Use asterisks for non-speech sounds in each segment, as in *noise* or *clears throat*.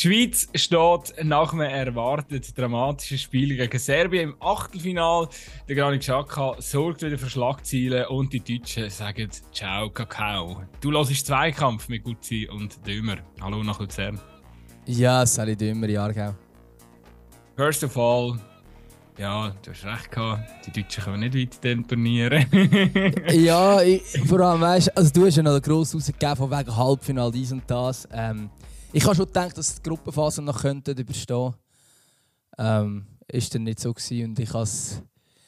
Die Schweiz steht nach einem erwarteten dramatischen Spiel gegen Serbien im Achtelfinal. Der Granit Xhaka sorgt wieder für Schlagzeilen und die Deutschen sagen Ciao Kakao. Du hörst Zweikampf mit Gutzi und Dömer. Hallo nach Luzern. Ja, Sally Dömer, Jahrgau. First of all, ja, du hast recht gehabt. Die Deutschen können nicht weit den Turnieren. *laughs* ja, *laughs* ich, vor allem, weißt also du hast ja noch grossen rausgegeben von wegen Halbfinale, dies und das. Ähm, ich habe schon gedacht, dass die Gruppenphase noch könnten überstehen ähm, Ist dann nicht so gewesen und ich habe es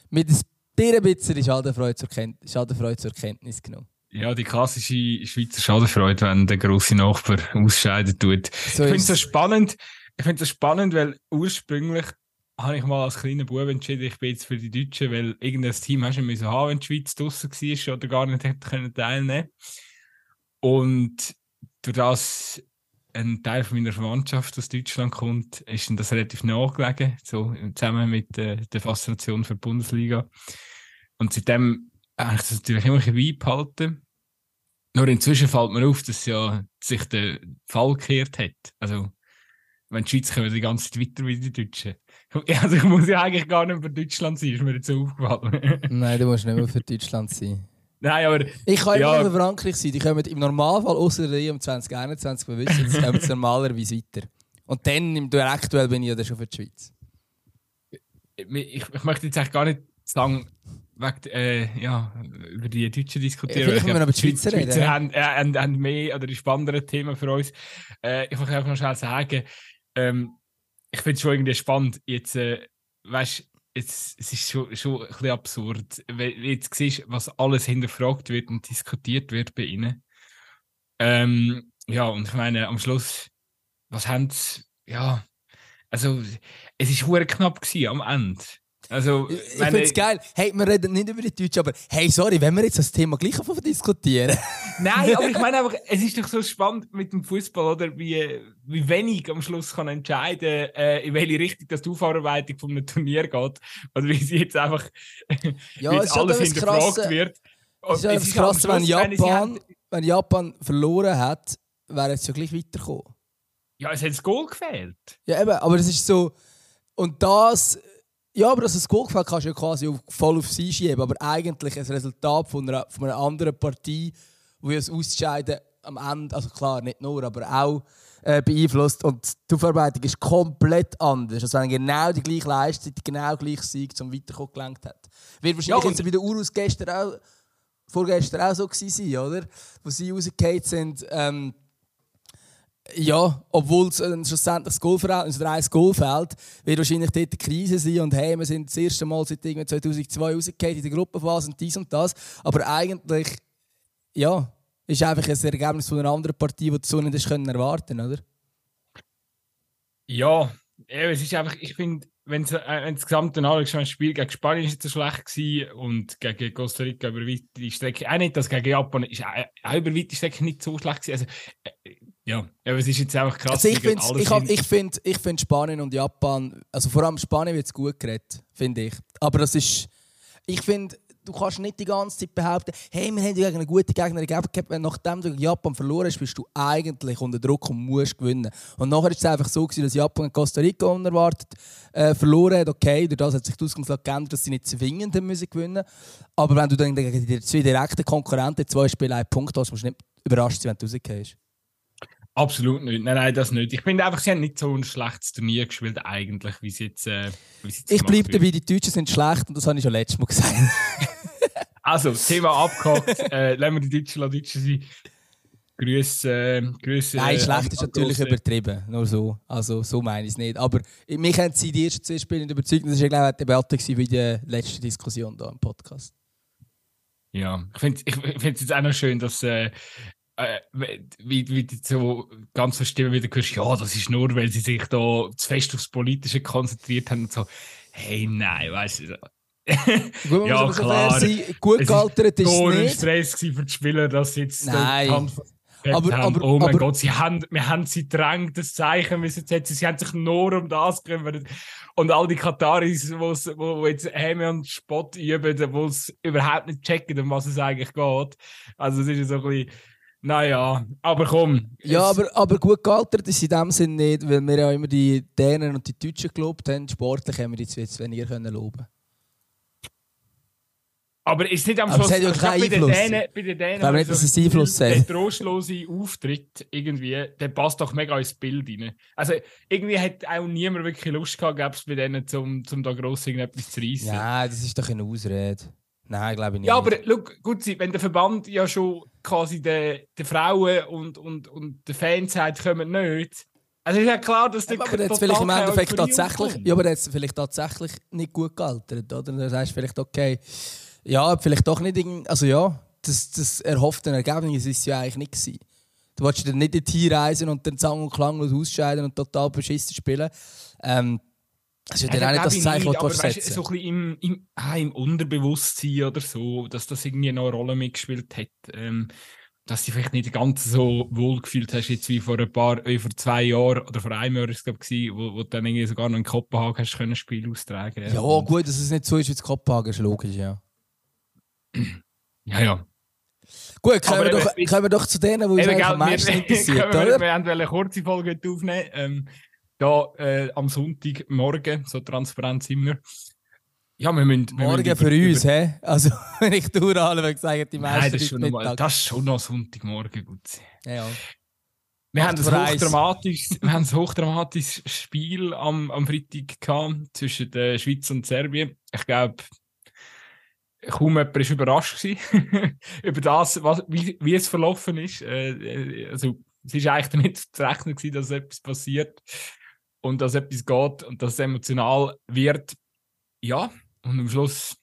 mit ein bisschen Schadenfreude zur, Kennt Schadenfreude zur Kenntnis genommen. Ja, die klassische Schweizer Schadenfreude, wenn der grosse Nachbar ausscheiden tut. So ich finde es so spannend. Ich finde es spannend, weil ursprünglich habe ich mal als kleiner Bub entschieden, ich bin jetzt für die Deutschen, weil irgendein Team hast du müssen haben, wenn die Schweiz draußen war oder gar nicht hätte teilnehmen Und durch das ein Teil von meiner Verwandtschaft aus Deutschland kommt, ist das relativ nachgelegen, so zusammen mit äh, der Faszination für die Bundesliga. Und seitdem habe ich das natürlich immer ein bisschen beibehalten. Nur inzwischen fällt mir auf, dass ja sich der Fall gekehrt hat. Also, wenn die Schweiz kommen, die ganze Zeit weiter wie die Deutschen. *laughs* Also, ich muss ja eigentlich gar nicht für Deutschland sein, ist mir jetzt aufgefallen. Nein, du musst nicht mehr für Deutschland sein. Nein, aber... Ich kann ja. immer für Frankreich sein. Die kommen im Normalfall, außer der EM 2021, wir wissen, kommen sie normalerweise weiter. Und dann, im Duell aktuell, bin ich ja schon für die Schweiz. Ich, ich, ich möchte jetzt eigentlich gar nicht sagen, wegen, äh, ja, über die Deutschen diskutieren. Ja, vielleicht wir über die Schweizer reden. Die Schweizer haben, äh, haben, haben mehr oder die spannenderen Themen für uns. Äh, ich möchte einfach noch schnell sagen, ähm, ich finde es schon irgendwie spannend, jetzt, äh, weißt jetzt, es ist schon, schon ein bisschen absurd, wenn du jetzt siehst, was alles hinterfragt wird und diskutiert wird bei ihnen. Ähm, ja, und ich meine, am Schluss, was haben sie, ja, also, es war knapp gewesen, am Ende. Also, ich finde es geil. Hey, wir reden nicht über die Deutschen, aber hey, sorry, wenn wir jetzt das Thema gleich auf diskutieren. *laughs* Nein, aber ich meine einfach, es ist doch so spannend mit dem Fußball, oder? Wie, wie wenig am Schluss kann entscheiden, äh, in welche Richtung das die Aufarbeitung von einem Turnier geht. Oder wie sie jetzt einfach *laughs* ja, jetzt alles hinterfragt krasse, wird. Und es ist, es ist krass, Schluss, wenn, Japan, wenn Japan verloren hat, wäre es ja gleich weitergekommen. Ja, es hat das Goal gefehlt. Ja, eben, aber es ist so. Und das ja, aber dass es Goal gefällt, kannst du ja quasi voll auf sie schieben. Aber eigentlich ein Resultat von einer, von einer anderen Partie, wo es Ausscheiden am Ende, also klar, nicht nur, aber auch äh, beeinflusst. Und die Aufarbeitung ist komplett anders. Also wenn genau die gleiche Leistung, genau gleich Sieg zum Weiterkommen gelenkt hat. Wird wahrscheinlich ja, jetzt bei der Urus gestern auch, vorgestern auch so gewesen sein, oder? Wo sie rausgefallen sind. Ähm, ja, obwohl es äh, schlussendlich das Goalverhältnis oder ein Goal fehlt, wird wahrscheinlich dort eine Krise sein und hey, wir sind das erste Mal seit 2002 rausgefallen in der Gruppenphase und dies und das. Aber eigentlich, ja, ist einfach ein Ergebnis von einer anderen Partie, die du so nicht können erwarten oder? Ja, es ist einfach, ich finde, wenn du äh, das gesamte anschaust, das Spiel gegen Spanien ist so schlecht gewesen und gegen Costa Rica über weite Strecke, auch nicht, dass gegen Japan ist auch über weite Strecke nicht so schlecht gewesen. Also, äh, ja, aber es ist jetzt einfach krass. Also ich finde ich, ich find, ich find Spanien und Japan, also vor allem Spanien wird es gut geredet, finde ich. Aber das ist, ich finde, du kannst nicht die ganze Zeit behaupten, hey, wir haben gegen eine gute Gegnerin gehabt, nachdem du gegen Japan verloren hast, bist du eigentlich unter Druck und musst gewinnen. Und nachher ist es einfach so gewesen, dass Japan in Costa Rica unerwartet äh, verloren hat. Okay, durch das hat sich die Ausgangslage geändert, dass sie nicht zwingend müssen gewinnen Aber wenn du dann gegen die zwei direkten Konkurrenten zwei Spiele einen Punkt hast, musst du nicht überrascht sein, wenn du rausgehst. Absolut nicht. Nein, nein, das nicht. Ich finde einfach, sie haben nicht so ein schlechtes Turnier gespielt, eigentlich, wie sie jetzt. Äh, wie sie jetzt ich bleibe dabei, die Deutschen sind schlecht und das habe ich schon letztes Mal gesagt. *laughs* also, Thema abgehakt. äh, lassen wir die Deutschen Deutschen sein. Grüße. Äh, Grüße Nein, schlecht ist natürlich große. übertrieben. Nur so. Also, so meine ich es nicht. Aber mich haben sie die ersten zwei Spiele nicht überzeugt. Das war, glaube ich, eine Debatte wie die letzte Diskussion hier im Podcast. Ja, ich finde es jetzt auch noch schön, dass äh, äh, wie, wie du so ganz verstimmen wieder hörst, ja, das ist nur, weil sie sich da zu fest aufs Politische konzentriert haben und so, hey, nein, weißt du. Gut, *laughs* ja, klar. Sein, gut gealtert ist es nicht. ein Stress für die Spieler, dass jetzt nein. Aber, aber, oh mein aber, Gott, sie haben, wir haben sie drängt, das Zeichen müssen setzen. Sie haben sich nur um das gekümmert. Und all die Kataris, wo jetzt Häme und Spott üben, wo es überhaupt nicht checken, um was es eigentlich geht. Also, es ist so ein bisschen, Naja, aber komm. Ja, aber, aber gut gealtert ist in dem Sinne nicht, weil wir ja immer die Dänen und die Deutschen gelobt haben. Sportlich haben wir jetzt, jetzt weniger können loben aber ist nicht am Schluss... Aber es hat ja keinen Einfluss. Bei den Dänen, bei den Dänen ich glaube nicht, dass es Einfluss hat. Der trostlose Auftritt irgendwie, der passt doch mega ins Bild rein. Also irgendwie hat auch niemand wirklich Lust gehabt, gäbe es bei denen, um, um da gross irgendetwas zu reissen. Ja, das ist doch eine Ausrede. Nein, glaube ich nicht. Ja, aber look, gut, wenn der Verband ja schon quasi den, den Frauen und, und, und den Fans sagt, kommen nicht. Also ist ja klar, dass der ja, aber jetzt vielleicht im Endeffekt tatsächlich, ja, aber jetzt vielleicht tatsächlich nicht gut gealtert, oder? Dann sagst du vielleicht, okay, ja, vielleicht doch nicht, also ja, das, das erhoffte Ergebnis ist ja eigentlich nicht gewesen. Du wolltest dann nicht dorthin reisen und dann sang- und klanglos ausscheiden und total beschissen spielen. Ähm, das ist ja, dann auch nicht das Zeichen, das du weißt, so ein bisschen im, im, ah, im Unterbewusstsein oder so, dass das irgendwie noch eine Rolle mitgespielt hat. Ähm, dass du dich vielleicht nicht ganz so wohl gefühlt hast, jetzt wie vor ein paar, wie vor zwei Jahren oder vor einem Jahr, ist es wo, wo du dann irgendwie sogar noch in Kopenhagen hast können Spiel austragen. Ja, und gut, dass es nicht so ist wie in Kopenhagen, ist logisch, ja. *clears throat* Ja, ja. Gut, kommen wir, doch, kommen wir doch zu denen, die uns am meisten interessiert, *laughs* wir, Wir haben eine kurze Folge aufnehmen. Ähm, da äh, am Sonntagmorgen, so transparent sind wir. Ja, wir müssen, wir Morgen müssen für über, uns, hä? Also, *laughs* wenn ich durchhalte, gesagt die meisten Nein, das ist, schon mal, das ist schon noch Sonntagmorgen gut. Ja, ja. Wir haben, ein hochdramatisches, *laughs* wir haben ein hochdramatisches Spiel am, am Freitag gehabt zwischen der Schweiz und Serbien. Ich glaube, kaum jemand war überrascht *laughs* über das, was, wie, wie es verlaufen ist. Äh, äh, also, es war eigentlich damit zu rechnen, dass etwas passiert und dass etwas geht und dass es emotional wird. Ja, und am Schluss,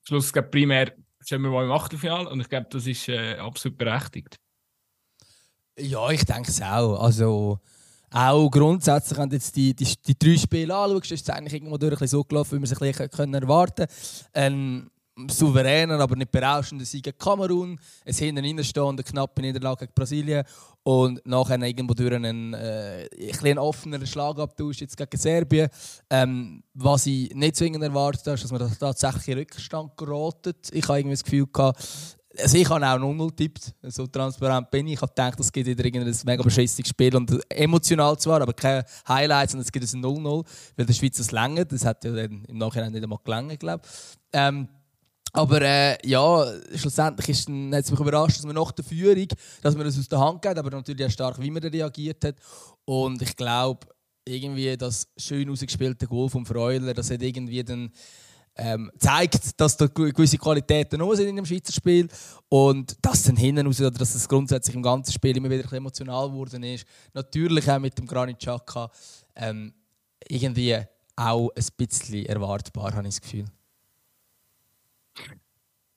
am Schluss glaube primär stehen wir mal im Achtelfinale und ich glaube, das ist äh, absolut berechtigt. Ja, ich denke es auch. Also, auch grundsätzlich, wenn du jetzt die, die, die drei Spiele anschaust, ist es eigentlich irgendwo durch ein so gelaufen, wie man sich ein bisschen erwarten können. Ein souveräner, aber nicht berauschender Sieg gegen Kamerun, ein hinten reinstehender knappe Niederlage gegen Brasilien und nachher irgendwo durch einen, äh, ein offeneren Schlagabtausch jetzt gegen Serbien. Ähm, was ich nicht zwingend erwartet habe, ist, dass man tatsächlich in Rückstand geraten. Ich habe irgendwie das Gefühl gehabt, also ich habe auch 0-0 getippt, so transparent bin ich. Ich habe gedacht, es gibt wieder ein mega beschissenes Spiel und emotional zwar, aber keine Highlights und es gibt ein 0-0, weil der Schweiz es länger. Das hat ja dann im Nachhinein nicht einmal gelangt, glaube ich. Ähm, aber äh, ja, schlussendlich hat es mich überrascht, dass man nach der Führung, dass man das aus der Hand geht, aber natürlich auch stark, wie man reagiert hat. Und ich glaube, irgendwie das schön ausgespielte Goal vom Freuler, das hat irgendwie dann ähm, zeigt, dass da gewisse Qualitäten noch sind in dem Schweizer Spiel und dass dann hinten raus, oder dass es grundsätzlich im ganzen Spiel immer wieder emotional geworden ist. Natürlich auch mit dem Granit Xhaka ähm, irgendwie auch ein bisschen erwartbar, habe ich das Gefühl.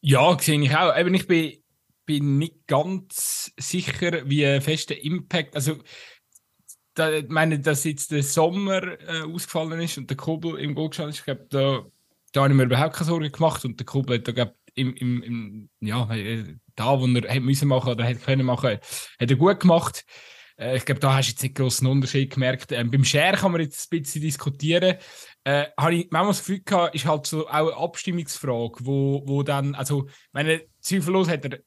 Ja, sehe ich auch. Eben, ich bin, bin nicht ganz sicher, wie fest der Impact, also da, ich meine, dass jetzt der Sommer äh, ausgefallen ist und der Kobel im Goal gestanden ist, ich glaube, da da habe ich mir überhaupt keine Sorgen gemacht und der Kumpel hat da im, im, im, ja, äh, da, wo er hätte müssen machen oder hätte können machen, hat er gut gemacht. Äh, ich glaube, da hast du jetzt nicht großen Unterschied gemerkt. Ähm, beim Share kann man jetzt ein bisschen diskutieren. Äh, habe ich manchmal das Gefühl gehabt, ist halt so auch eine Abstimmungsfrage, wo, wo dann, also, meine, zweifellos hat er,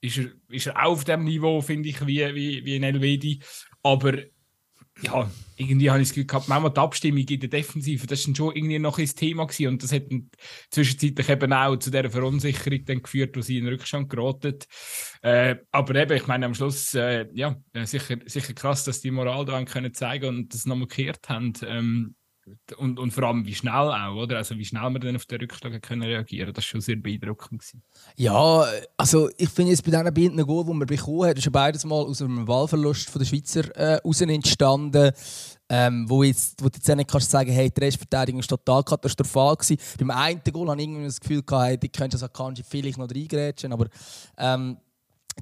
ist er, ist er auch auf dem Niveau, finde ich, wie, wie, wie ein Elvedi. Aber ja, irgendwie habe ich das Gefühl gehabt, manchmal die Abstimmung in der Defensive, das war schon irgendwie noch ein Thema gewesen und das hat zwischenzeitlich eben auch zu dieser Verunsicherung dann geführt, wo sie in den Rückstand geraten. Äh, aber eben, ich meine, am Schluss, äh, ja, sicher, sicher krass, dass die Moral da können und das noch markiert haben. Ähm, und, und vor allem wie schnell auch, oder? Also wie schnell wir dann auf den Rückschlag können reagieren Das war schon sehr beeindruckend. Gewesen. Ja, also ich finde jetzt bei diesen beiden Goal, die wir bekommen haben, ist ja beides mal aus einem Wahlverlust von der Schweizer äh, raus entstanden. Ähm, wo, jetzt, wo du jetzt nicht kannst sagen, hey, die Restverteidigung war total katastrophal. Gewesen. Beim einen Goal hatte ich irgendwie das Gefühl, gehabt, hey, die könntest du Akanji vielleicht noch reingrätschen, aber ähm,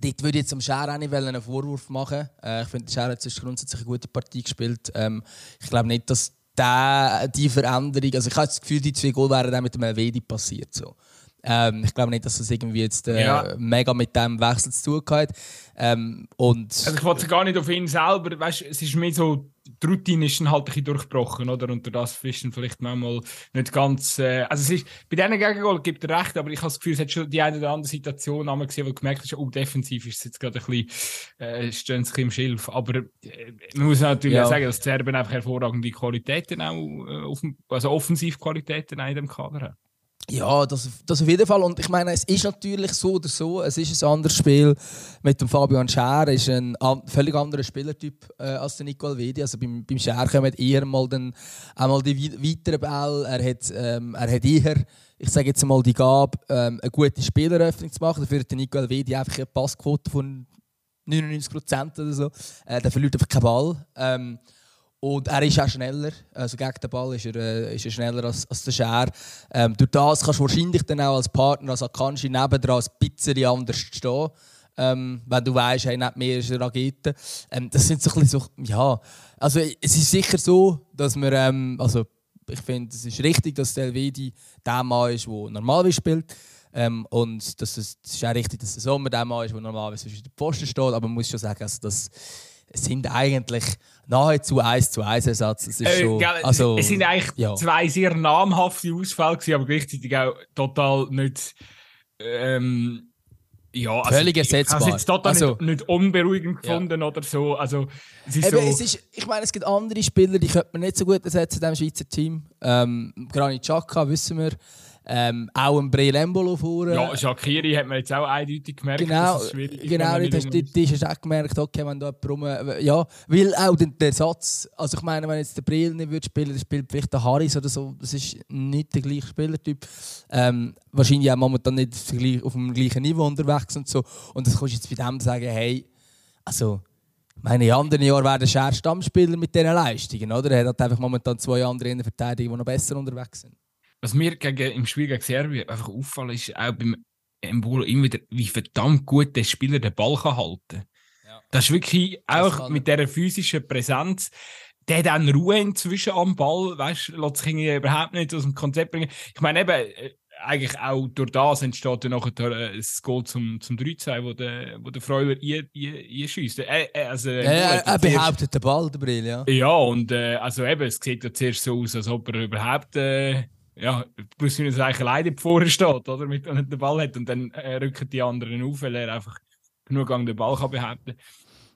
Dort würde ich jetzt am Scher auch nicht einen Vorwurf machen. Äh, ich finde, der Scher hat grundsätzlich eine gute Partie gespielt. Ähm, ich glaube nicht, dass der, die Veränderung, also ich habe das Gefühl, die zwei Goal wären dann mit einem Wedi passiert. So. Ähm, ich glaube nicht, dass das irgendwie jetzt äh, ja. mega mit dem Wechsel zu tun hat. Ähm, und also ich wollte gar nicht auf ihn selber, weißt, es ist mehr so die Routine ist dann halt ein bisschen durchgebrochen, oder? Und das ist dann vielleicht manchmal nicht ganz. Äh, also, es ist, bei diesen Gegengol gibt er recht, aber ich habe das Gefühl, es hat schon die eine oder andere Situation einmal gesehen, wo du gemerkt hast, oh, defensiv ist es jetzt gerade ein bisschen, äh, stehen sie im Schilf. Aber äh, man muss natürlich ja. sagen, dass die Serben einfach hervorragende Qualitäten auch, äh, auf, also Offensivqualitäten in dem Kader haben. Ja, das, das auf jeden Fall. Und ich meine, es ist natürlich so oder so. Es ist ein anderes Spiel mit dem Fabian Scher. ist ein völlig anderer Spielertyp äh, als der Nicole Vedi. Also beim, beim Scher kommen eher mal dann einmal die weiteren Bälle. Er hat, ähm, er hat eher, ich sage jetzt mal, die Gabe, ähm, eine gute Spieleröffnung zu machen. Dafür hat der Nicole Vedi einfach eine Passquote von 99% oder so. Äh, der verliert einfach keinen Ball. Ähm, und er ist auch schneller. Also gegen den Ball ist er, äh, ist er schneller als, als der Scher. Ähm, durch das kannst du wahrscheinlich dann auch als Partner, als Akanji, nebendran ein bisschen anders stehen. Ähm, wenn du weißt, hey, nicht mehr ist eine Rakete. Ähm, das sind so ein bisschen so, ja. Also es ist sicher so, dass wir, ähm, also ich finde, es ist richtig, dass der Elvedi der Mann ist, der normal spielt. Ähm, und das ist, es ist auch richtig, dass der Sommer der Mann ist, der normalerweise zwischen den Pfosten steht. Aber man muss schon sagen, also, dass sind eigentlich nahezu 1 zu 1 Ersatz. Das ist äh, schon, also, es sind eigentlich ja. zwei sehr namhafte Ausfälle, gewesen, aber gleichzeitig auch total nicht. Ähm, ja, also, Völlig ersetzbar. Ich habe es jetzt total also, nicht, nicht, unberuhigend gefunden ja. oder so. Also, es ist Eben, so es ist, ich meine, es gibt andere Spieler, die könnte man nicht so gut ersetzen in diesem Schweizer Team. Ähm, Granit Xhaka, wissen wir. Ähm, auch ein Brelembolo vorne. Ja, Shakiri hat man jetzt auch eindeutig gemerkt, genau, dass es schwierig ist. Genau, du hast, du, auch gemerkt, okay, wenn da jemand Ja, weil auch der, der Satz, also ich meine, wenn jetzt der Brill nicht würde spielen, dann spielt vielleicht der Harris oder so, das ist nicht der gleiche Spielertyp. Ähm, wahrscheinlich auch momentan nicht auf dem gleichen Niveau unterwegs und so. Und das kannst du jetzt bei dem sagen, hey, also meine, in anderen Jahren wäre der Scher Stammspieler mit diesen Leistungen, oder? Er hat einfach momentan zwei andere in der Verteidigung, die noch besser unterwegs sind was mir gegen, im Spiel gegen Serbien einfach auffallen ist, auch beim Embolo immer wieder, wie verdammt gut der Spieler den Ball kann halten ja. Das ist wirklich auch mit dieser physischen Präsenz. Der hat auch Ruhe inzwischen am Ball, weißt du, lässt sich überhaupt nicht aus dem Konzept bringen. Ich meine, eben, äh, eigentlich auch durch das entsteht dann nachher äh, das Goal zum, zum 3-2, wo der, wo der Freuler einschießt. Äh, äh, also, ja, er, er behauptet den Ball, der Brill, ja. Ja, und äh, also eben, es sieht ja zuerst so aus, als ob er überhaupt äh, ja, plus minus eigentlich alleine vorne steht, oder? Mit er den Ball hat und dann äh, rücken die anderen auf, weil er einfach genug an den Ball kann behaupten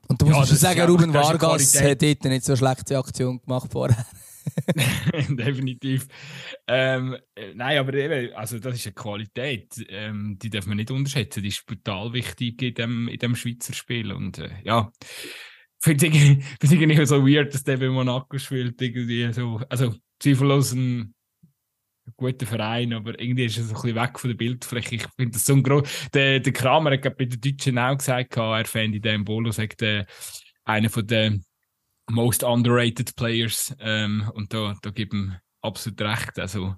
Und du musst ja, schon sagen, Ruben Vargas hat dort nicht so schlechte Aktion gemacht vorher. *laughs* *laughs* Definitiv. Ähm, äh, nein, aber eben, also das ist eine Qualität, ähm, die darf man nicht unterschätzen. Die ist brutal wichtig in dem, in dem Schweizer Spiel. Und äh, ja, finde ich *laughs* irgendwie so weird, dass der bei Monaco spielt. Irgendwie so, also zweifellos ein guter Verein, aber irgendwie ist er so ein bisschen weg von der Bildfläche. Ich finde das so ein groß. Der, der Kramer hat bei den Deutschen auch gesagt, er fände den Bolo sagt, äh, einer von den most underrated Players. Ähm, und da, da gibt ihm absolut recht. Also,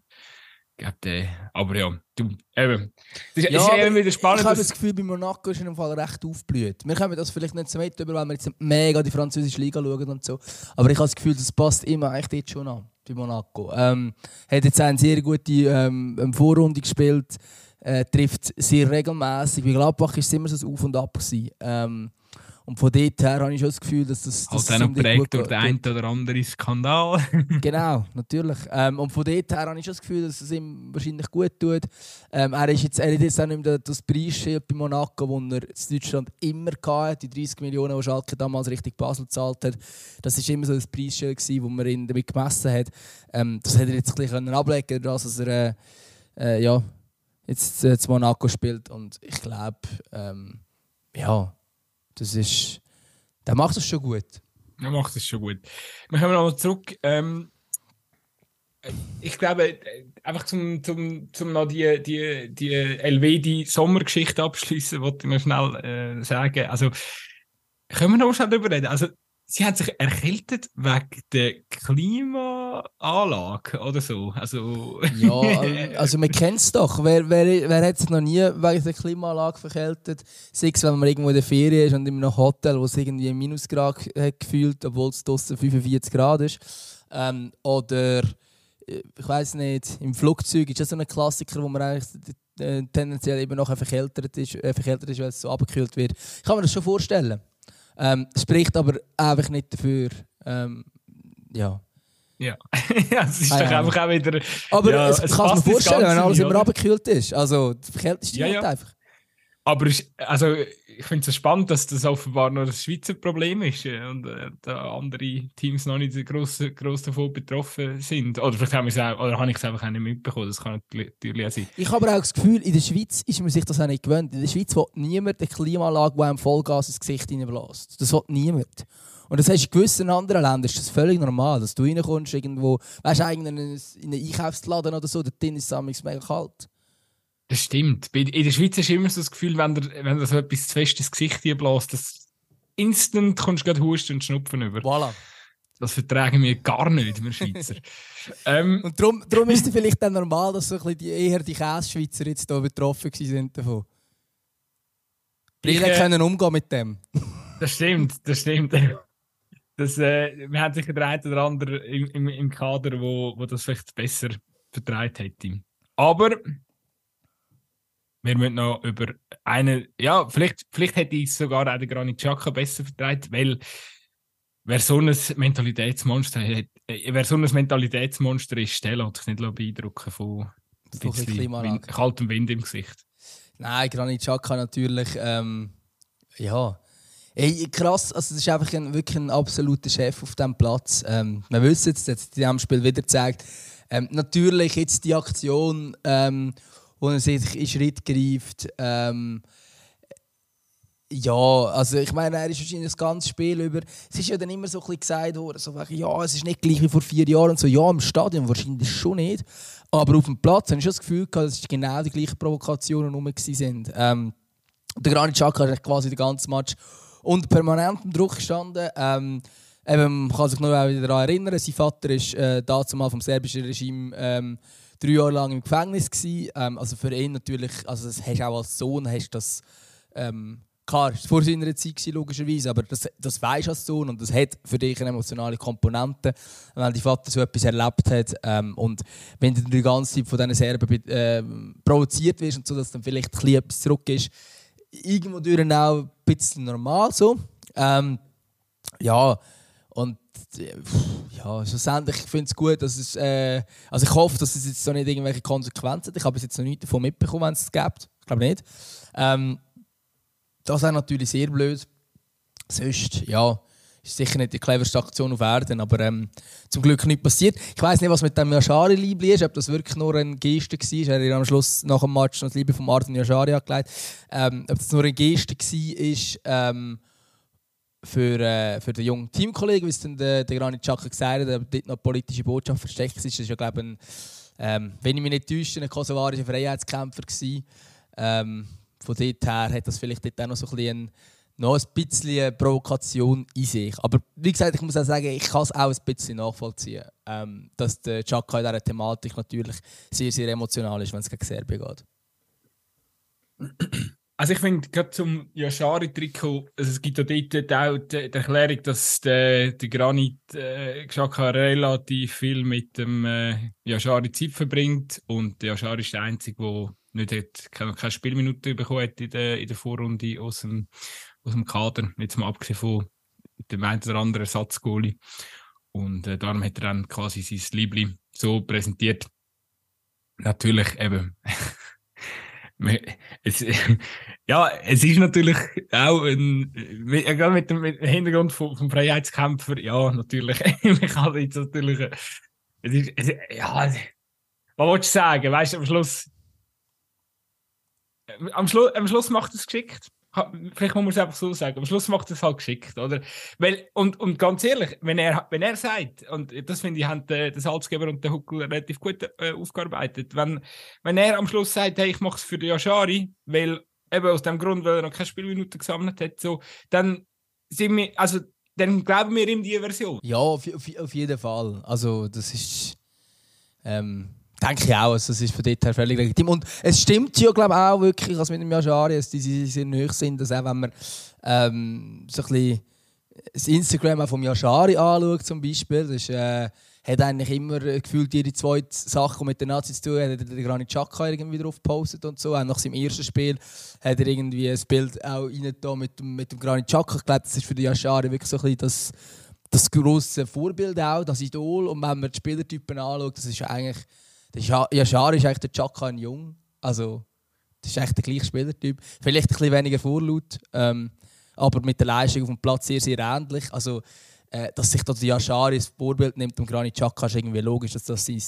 aber ja, du, eben. Das ist, ja, ist eben wieder spannend. Ich habe das Gefühl, bei Monaco ist in dem Fall recht aufgeblüht. Wir können das vielleicht nicht so weit über, weil wir jetzt mega die französische Liga schauen und so. Aber ich habe das Gefühl, das passt immer eigentlich dort schon an bei Monaco. Ähm, hat jetzt eine sehr gute ähm, Vorrunde gespielt, äh, trifft sehr regelmäßig. Bei Gladbach war es immer so ein Auf und Ab. Ähm, und von dort her habe ich schon das Gefühl, dass das. das halt auch prägt durch den einen oder anderen Skandal. *laughs* genau, *laughs* natürlich. Ähm, und von dort her habe ich schon das Gefühl, dass es ihm wahrscheinlich gut tut. Ähm, er, ist jetzt, er hat jetzt auch nicht mehr das Preisschild bei Monaco, das er in Deutschland immer hatte. Die 30 Millionen, die Schalke damals richtig Basel gezahlt hat. Das war immer so das Preisschild, das man ihn damit gemessen hat. Ähm, das hätte er jetzt ein bisschen ablegen können, dass er äh, äh, ja, jetzt äh, zu Monaco spielt. Und ich glaube, ähm, ja das ist, der macht es schon gut. Er macht es schon gut. Wir kommen nochmal zurück. Ähm, ich glaube, einfach zum, zum, zum noch die, die, die Elvedi-Sommergeschichte abschließen, wollte ich noch schnell äh, sagen. Also, können wir noch schnell darüber reden? Also, sie haben sich erkältet wegen der Klimaanlage oder so. Also, ja, *laughs* also man kennt es doch. Wer, wer, wer hat sich noch nie wegen der Klimaanlage verkältet? Sei es, wenn man irgendwo in der Ferien ist und in einem Hotel, wo es irgendwie Minusgrad hat gefühlt, obwohl es draußen 45 Grad ist. Ähm, oder ich weiß nicht, im Flugzeug ist das so ein Klassiker, wo man eigentlich äh, tendenziell eben noch verkältet ist, äh, verkältet ist, weil es so abgekühlt wird. Ich kann mir das schon vorstellen. Ähm, spricht aber einfach nicht dafür, ähm, ja. Ja, *laughs* ja es ist ah, doch ja. einfach auch wieder. Aber ja, es, es kann mir vorstellen, wenn alles immer abgekühlt ist. Also, du verkältest dich ja, ja. einfach. Aber ich, also, ich finde es spannend, dass das offenbar nur ein Schweizer Problem ist äh, und äh, andere Teams noch nicht gross, gross davon betroffen sind. Oder vielleicht habe ich es einfach auch nicht mitbekommen. Das kann natürlich auch sein. Ich habe aber auch das Gefühl, in der Schweiz ist man sich das auch nicht gewöhnt. In der Schweiz will niemand eine Klimaanlage, die einem Vollgas ins Gesicht hineinbläst. Das will niemand. Und das heißt, in gewissen anderen Ländern ist das völlig normal, dass du reinkommst irgendwo, weißt du, in einen Einkaufsladen oder so, dort ist es mega kalt. Das stimmt. In der Schweiz du immer so das Gefühl, wenn du, wenn so etwas zu fest ins Gesicht bläst, dass instant kommst du gerade Husten und Schnupfen über. Voilà. Das vertragen wir gar nicht, wir Schweizer. *laughs* ähm, und darum, darum ist es vielleicht dann normal, dass so ein bisschen die, eher die Käse-Schweizer jetzt hier betroffen sind davon. Die äh, können umgehen mit dem. Das stimmt, das stimmt. Das, äh, wir haben sicher der eine oder andere im, im, im Kader, wo, wo das vielleicht besser vertreibt hätte. Aber wir müssen noch über eine, ja, vielleicht, vielleicht hätte ich sogar auch den Granit Xhaka besser vertreibt, weil wer so ein Mentalitätsmonster hat, äh, wer so ein Mentalitätsmonster ist, der lässt sich nicht beeindrucken von ein Wind, kaltem Wind im Gesicht. Nein, Granit Xhaka natürlich, ähm, ja. Ey, krass, also das ist einfach ein, wirklich ein absoluter Chef auf diesem Platz. Ähm, wir wissen es, jetzt in diesem Spiel wieder gezeigt. Ähm, natürlich jetzt die Aktion ähm, wo er sich in Schritt greift. Ähm, ja, also ich meine, er ist wahrscheinlich das ganze Spiel über. Es ist ja dann immer so ein bisschen gesagt worden, so, ja, es ist nicht gleich wie vor vier Jahren und so. Ja, im Stadion wahrscheinlich schon nicht. Aber auf dem Platz habe ich schon das Gefühl gehabt, dass es genau die gleichen Provokationen rum waren. Ähm, der Granit Xhaka hat quasi den ganzen Match unter permanentem Druck gestanden. Ähm, eben, man kann sich noch wieder daran erinnern, sein Vater ist äh, dazumal vom serbischen Regime ähm, drei Jahre lang im Gefängnis gewesen. Ähm, also für ihn natürlich, also das hast auch als Sohn hast das ähm, klar, das vor seiner Zeit gewesen, logischerweise, aber das, das weißt du als Sohn und das hat für dich eine emotionale Komponente, wenn dein Vater so etwas erlebt hat ähm, und wenn du die ganze Zeit von diesen Serben äh, provoziert wirst und so, dass dann vielleicht ein etwas zurück ist, irgendwo durch auch ein bisschen normal so. Ähm, ja, ja, schlussendlich ich es gut, dass es. Äh, also ich hoffe, dass es jetzt so nicht irgendwelche Konsequenzen hat. Ich habe bis jetzt noch nichts davon mitbekommen, wenn es es gibt. Ich glaube nicht. Ähm, das ist natürlich sehr blöd. Sonst, ja, ist sicher nicht die cleverste Aktion auf Erden, aber ähm, zum Glück nicht passiert. Ich weiß nicht, was mit dem Yashari Liebli ist, ob das wirklich nur ein Geste war. Er hat am Schluss nach dem Match noch das Liebe von Martin Yashari angelegt. Ähm, ob das nur ein Geste war, für, äh, für den jungen Teamkollegen, wie es dann der, der Granit Xhaka gesagt hat, aber dort noch politische Botschaft versteckt ist. Das ist ja, glaube ich, ähm, wenn ich mich nicht täusche, ein kosovarischer Freiheitskämpfer gewesen. Ähm, von dort her hat das vielleicht dort auch noch so ein bisschen, noch ein bisschen Provokation in sich. Aber wie gesagt, ich muss auch sagen, ich kann es auch ein bisschen nachvollziehen, ähm, dass der Chaka in dieser Thematik natürlich sehr, sehr emotional ist, wenn es gegen Serbien geht. Also ich finde, gerade zum Yashari-Trikot, also es gibt ja dort auch die, die Erklärung, dass der, der Granit äh, Xhaka relativ viel mit dem äh, Yashari Zeit verbringt und der Yashari ist der Einzige, der nicht hat, keine, keine Spielminute bekommen hat in der, in der Vorrunde aus dem, aus dem Kader, jetzt mal abgesehen von dem einen oder anderen Ersatzgoalie. Und äh, darum hat er dann quasi sein Liebling so präsentiert. Natürlich eben es, ja, es ist natürlich auch ein, gerade mit dem, Hintergrund vom, vom Freiheitskämpfer, ja, natürlich, *laughs* man kann jetzt natürlich, es ist, es, ja, was willst du sagen, weißt du, am Schluss, am Schluss, am Schluss macht es geschickt vielleicht muss man es einfach so sagen, am Schluss macht es halt geschickt, oder? Weil, und, und ganz ehrlich, wenn er, wenn er sagt, und das finde ich, haben der, Salzgeber und der Huckel relativ gut äh, aufgearbeitet, wenn, wenn er am Schluss sagt, hey, ich mache es für die Yashari, weil eben aus dem Grund, weil er noch keine Spielminute gesammelt hat, so, dann sind wir, also, dann glauben wir ihm die Version. Ja, auf, auf, auf jeden Fall. Also, das ist, ähm, Denke ich auch, also es ist von dort her völlig legitim. Und es stimmt ja, glaube ich, auch wirklich, als mit dem Yashari, dass die sehr nahe sind, dass auch wenn man ähm, so ein bisschen das Instagram auch vom Yashari anschaut zum Beispiel, das ist, äh, hat eigentlich immer gefühlt jede zweite Sache, die mit den Nazis zu tun hat, der Granit Xhaka irgendwie drauf gepostet und so. Auch nach seinem ersten Spiel hat er irgendwie ein Bild auch rein mit dem, mit dem Granit Xhaka. Ich glaube, das ist für den Yashari wirklich so ein bisschen das das grosse Vorbild auch, das Idol. Und wenn man die Spielertypen anschaut, das ist eigentlich. Das ist, ja, Schar ist eigentlich der Chaka ein Jung. Also, das ist echt der gleiche Spielertyp. Vielleicht ein bisschen weniger Vorlaut, ähm, aber mit der Leistung auf dem Platz sehr, sehr ähnlich. Also, äh, dass sich da die Yashari als Vorbild nimmt und Granit Xhaka ist irgendwie logisch, dass das sein,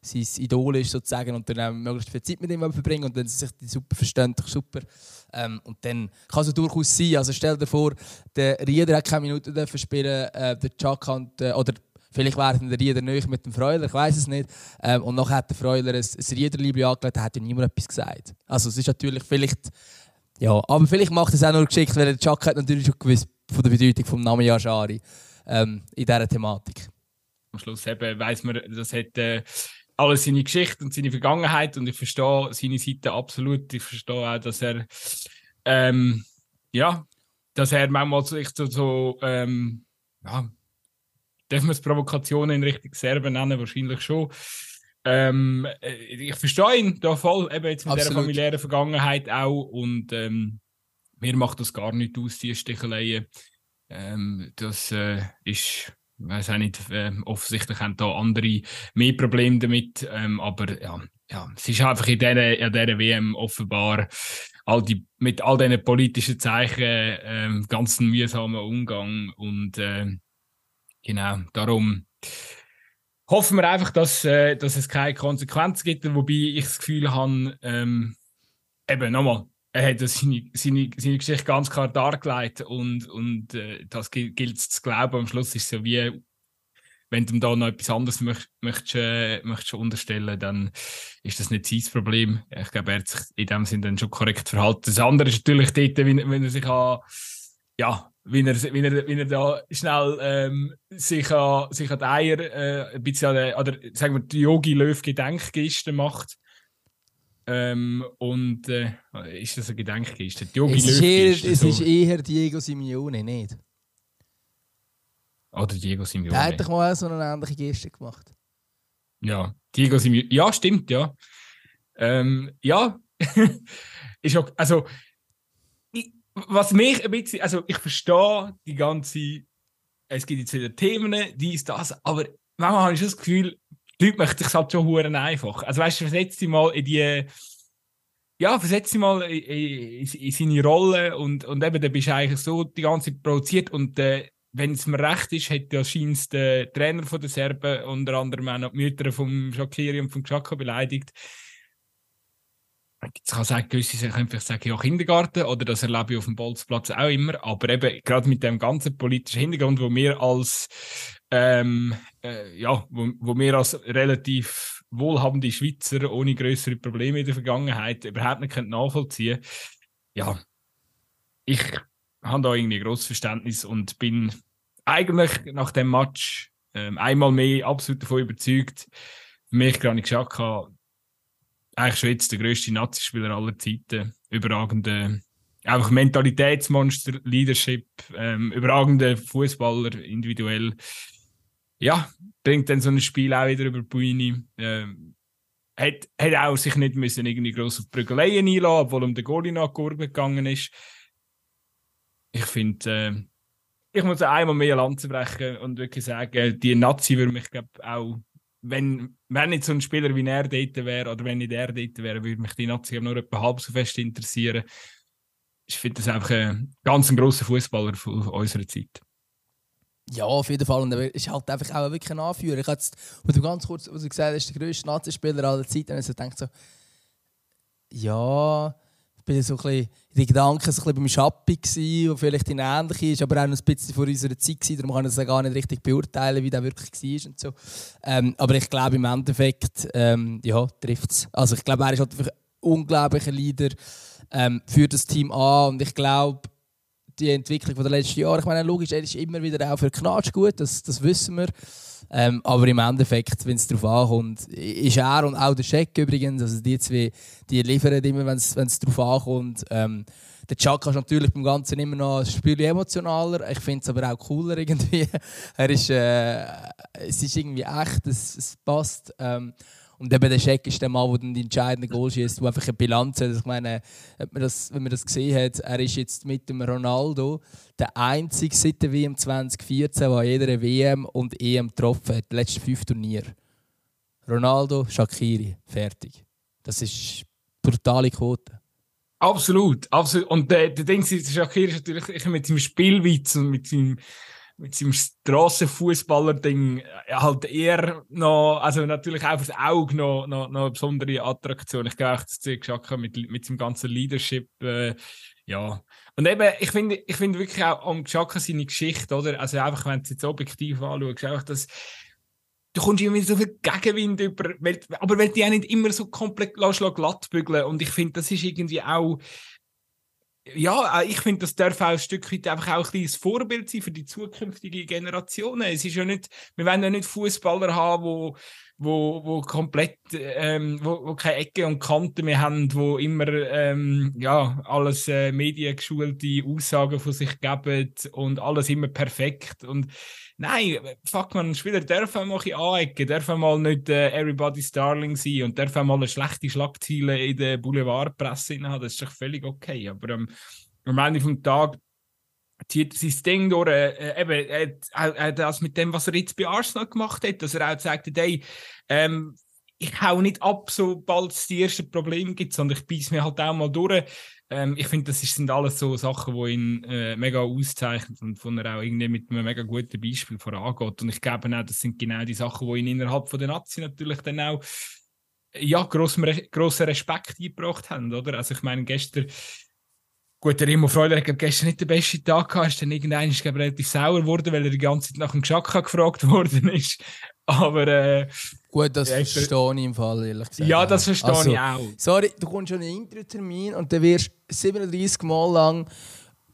sein Idol ist sozusagen und dann möglichst viel Zeit mit ihm verbringen und sie sich super verstehen, super. Ähm, und dann kann es durchaus sein, also stell dir vor, der Rieder hat keine Minuten dürfen spielen, äh, der Xhaka und, äh, oder Vielleicht wäre der Rieder neu mit dem Freuler, ich weiß es nicht. Ähm, und nachher hat der Freuler ein, ein Riederliebli angelegt, da hat ja niemand etwas gesagt. Also es ist natürlich vielleicht... Ja, aber vielleicht macht es auch nur geschickt, weil der Chuck hat natürlich schon gewusst von der Bedeutung des Namen Yashari ähm, in dieser Thematik. Am Schluss eben weiss man, das hat äh, alles seine Geschichte und seine Vergangenheit und ich verstehe seine Seite absolut. Ich verstehe auch, dass er ähm, ja, dass er manchmal so, so ähm, ja, darf man es Provokationen in Richtung Serben nennen? Wahrscheinlich schon. Ähm, äh, ich verstehe ihn da voll, eben jetzt mit Absolut. der familiären Vergangenheit auch und ähm, mir macht das gar nicht aus, die Sticheleien. Ähm, das äh, ist, ich weiß auch nicht, äh, offensichtlich haben da andere mehr Probleme damit, ähm, aber ja, ja, es ist einfach in dieser, in dieser WM offenbar all die, mit all diesen politischen Zeichen äh, ganz ein mühsamer Umgang und äh, genau, darum hoffen wir einfach, dass, äh, dass es keine Konsequenz gibt, wobei ich das Gefühl habe, ähm, eben nochmal, er hat seine, seine, seine Geschichte ganz klar dargelegt und, und äh, das gilt es zu glauben. Am Schluss ist es so wie, wenn du da noch etwas anderes möcht, möchtest, äh, möchtest unterstellen, dann ist das nicht sein Problem. Ich glaube, er hat sich in dem Sinne dann schon korrekt verhalten. Das andere ist natürlich dort, wenn, wenn er sich an, ja, wie er, wie er, wie er da schnell ähm, sich, an, sich an die Eier, äh, ein bisschen an, oder sagen wir, die Yogi Löw Gedenkgeste macht ähm, und äh, ist das eine Gedenkgeste? Die Yogi es ist, eher, es so. ist eher Diego Simeone, nicht? Oder Diego Simeone. Der hat doch mal so eine ähnliche Geste gemacht. Ja, Diego Simeone. Ja, stimmt, ja. Ähm, ja, *laughs* ist auch, also, was mich ein bisschen, also ich verstehe die ganze, es gibt jetzt wieder Themen, dies, das, aber manchmal habe ich das Gefühl, die Leute möchten es halt schon huren einfach. Also weißt du, versetz dich mal in die, ja, versetz dich mal in, in, in, seine Rolle und, und eben, dann bist du eigentlich so die ganze Zeit provoziert und äh, wenn es mir recht ist, hat ja scheint der Trainer von der Serben unter anderem auch noch die Mütter vom Shakiri und vom Xhaka beleidigt. Jetzt kann sagen, gewisse können vielleicht sagen, ja, Kindergarten, oder das erlebe ich auf dem Bolzplatz auch immer, aber eben gerade mit dem ganzen politischen Hintergrund, wo wir als ähm, äh, ja, wo, wo wir als relativ wohlhabende Schweizer ohne größere Probleme in der Vergangenheit überhaupt nicht nachvollziehen Ja, ich habe da irgendwie großes Verständnis und bin eigentlich nach dem Match ähm, einmal mehr absolut davon überzeugt, mich Granit Xhaka eigentlich schon jetzt der grösste Nazi-Spieler aller Zeiten, überragende einfach Mentalitätsmonster, Leadership, ähm, überragende Fußballer individuell ja, bringt dann so ein Spiel auch wieder über die Bühne. Ähm, hat, hat auch sich nicht müssen irgendwie gross auf Prügeleien einlassen, obwohl um den Goalie nach Kurve gegangen ist. Ich finde, äh, ich muss einmal mehr Lanze brechen und wirklich sagen, die Nazi würde mich glaub, auch, wenn, wenn nicht so ein Spieler wie er dort wäre oder wenn nicht er dort wäre, würde mich die Nazi nur etwa halb so fest interessieren. Ich finde das einfach ein ganz grosser Fußballer unserer Zeit. Ja, auf jeden Fall. Und er ist halt einfach auch wirklich ein Anführer. Ich habe jetzt, ganz kurz was du gesagt hast, der grösste Nazi-Spieler aller Zeiten, und ich denkt so, ja, bin so ein bisschen, die Gedanken so ein bisschen beim gsi, der vielleicht in ähnlich ist, aber auch noch ein bisschen vor unserer Zeit gewesen, darum kann ich das gar nicht richtig beurteilen, wie der wirklich war und so. Ähm, aber ich glaube im Endeffekt, ähm, ja, trifft es. Also ich glaube, er ist halt ein unglaublicher Leader, ähm, für das Team an und ich glaube, die Entwicklung der letzten Jahre. Ich meine, logisch, er ist immer wieder auch für Knatsch gut, das, das wissen wir. Ähm, aber im Endeffekt, wenn es darauf ankommt, ist er und auch der Scheck übrigens, also die zwei, die liefern immer, wenn es darauf ankommt. Ähm, der Chaka ist natürlich beim Ganzen immer noch ein Spiel emotionaler. Ich finde es aber auch cooler irgendwie. *laughs* er ist, äh, es ist irgendwie echt, es, es passt. Ähm, Und eben der Scheck ist der Mann, der dann die entscheidenden Goal schießt, der einfach eine Bilanz hat. Ich meine, das, wenn man das gesehen hat, er ist jetzt mit dem Ronaldo der einzige seit der WM 2014, der jeder WM und EM getroffen hat. Die letzten fünf Turniere. Ronaldo, Shakiri, fertig. Das ist brutale Quote. Absolut, absolut. Und der, der Ding ist, Shakiri ist natürlich mit seinem Spielwitz und mit seinem mit seinem Strassenfußballer-Ding äh, halt eher noch, also natürlich auch fürs Auge noch, noch, noch eine besondere Attraktion. Ich glaube, das Zeug Schaka mit, mit seinem ganzen Leadership, äh, ja. Und eben, ich finde, ich finde wirklich auch am Schaka seine Geschichte, oder? Also einfach, wenn du es jetzt objektiv anschaust, einfach das, du kommst irgendwie so viel Gegenwind über, weil, aber weil die auch nicht immer so komplett glatt bügeln und ich finde, das ist irgendwie auch, ja, äh, ich finde, das darf auch ein Stück weit einfach auch ein kleines Vorbild sein für die zukünftigen Generationen. Es ist ja nicht, wir wollen ja nicht Fußballer haben, wo, wo, wo komplett, ähm, wo, wo keine Ecke und Kanten mehr haben, wo immer ähm, ja alles äh, mediengeschulte Aussagen von sich geben und alles immer perfekt und Nein, fuck man, ein Spieler auch mal anecken, darf mal nicht äh, Everybody's Darling sein und auch mal eine schlechte Schlagziele in der Boulevardpresse haben, das ist doch völlig okay. Aber ähm, am Ende vom Tag zieht er sein Ding durch, äh, eben, äh, äh, das mit dem, was er jetzt bei Arsenal gemacht hat, dass er auch gesagt hat, hey, ähm, ich hau nicht ab, sobald es die ersten Probleme gibt, sondern ich beiß mir halt auch mal durch. Ähm, ich finde, das sind alles so Sachen, die ihn äh, mega auszeichnen und von er auch irgendwie mit einem mega guten Beispiel vorangeht. Und ich glaube auch, das sind genau die Sachen, die ihn innerhalb von der Nazi natürlich dann auch ja, grossen, grossen Respekt eingebracht haben, oder? Also ich meine, gestern Gut, der Remo Freuler hat gestern nicht den besten Tag gehabt, ist dann irgendwann ist, relativ sauer geworden, weil er die ganze Zeit nach dem Geschacka gefragt *laughs* worden ist. Aber äh, Gut, das ja, verstehe ich im Fall, ehrlich gesagt. Ja, das verstehe also, ich auch. Sorry, du kommst schon einen Intro-Termin und dann wirst 37 Mal lang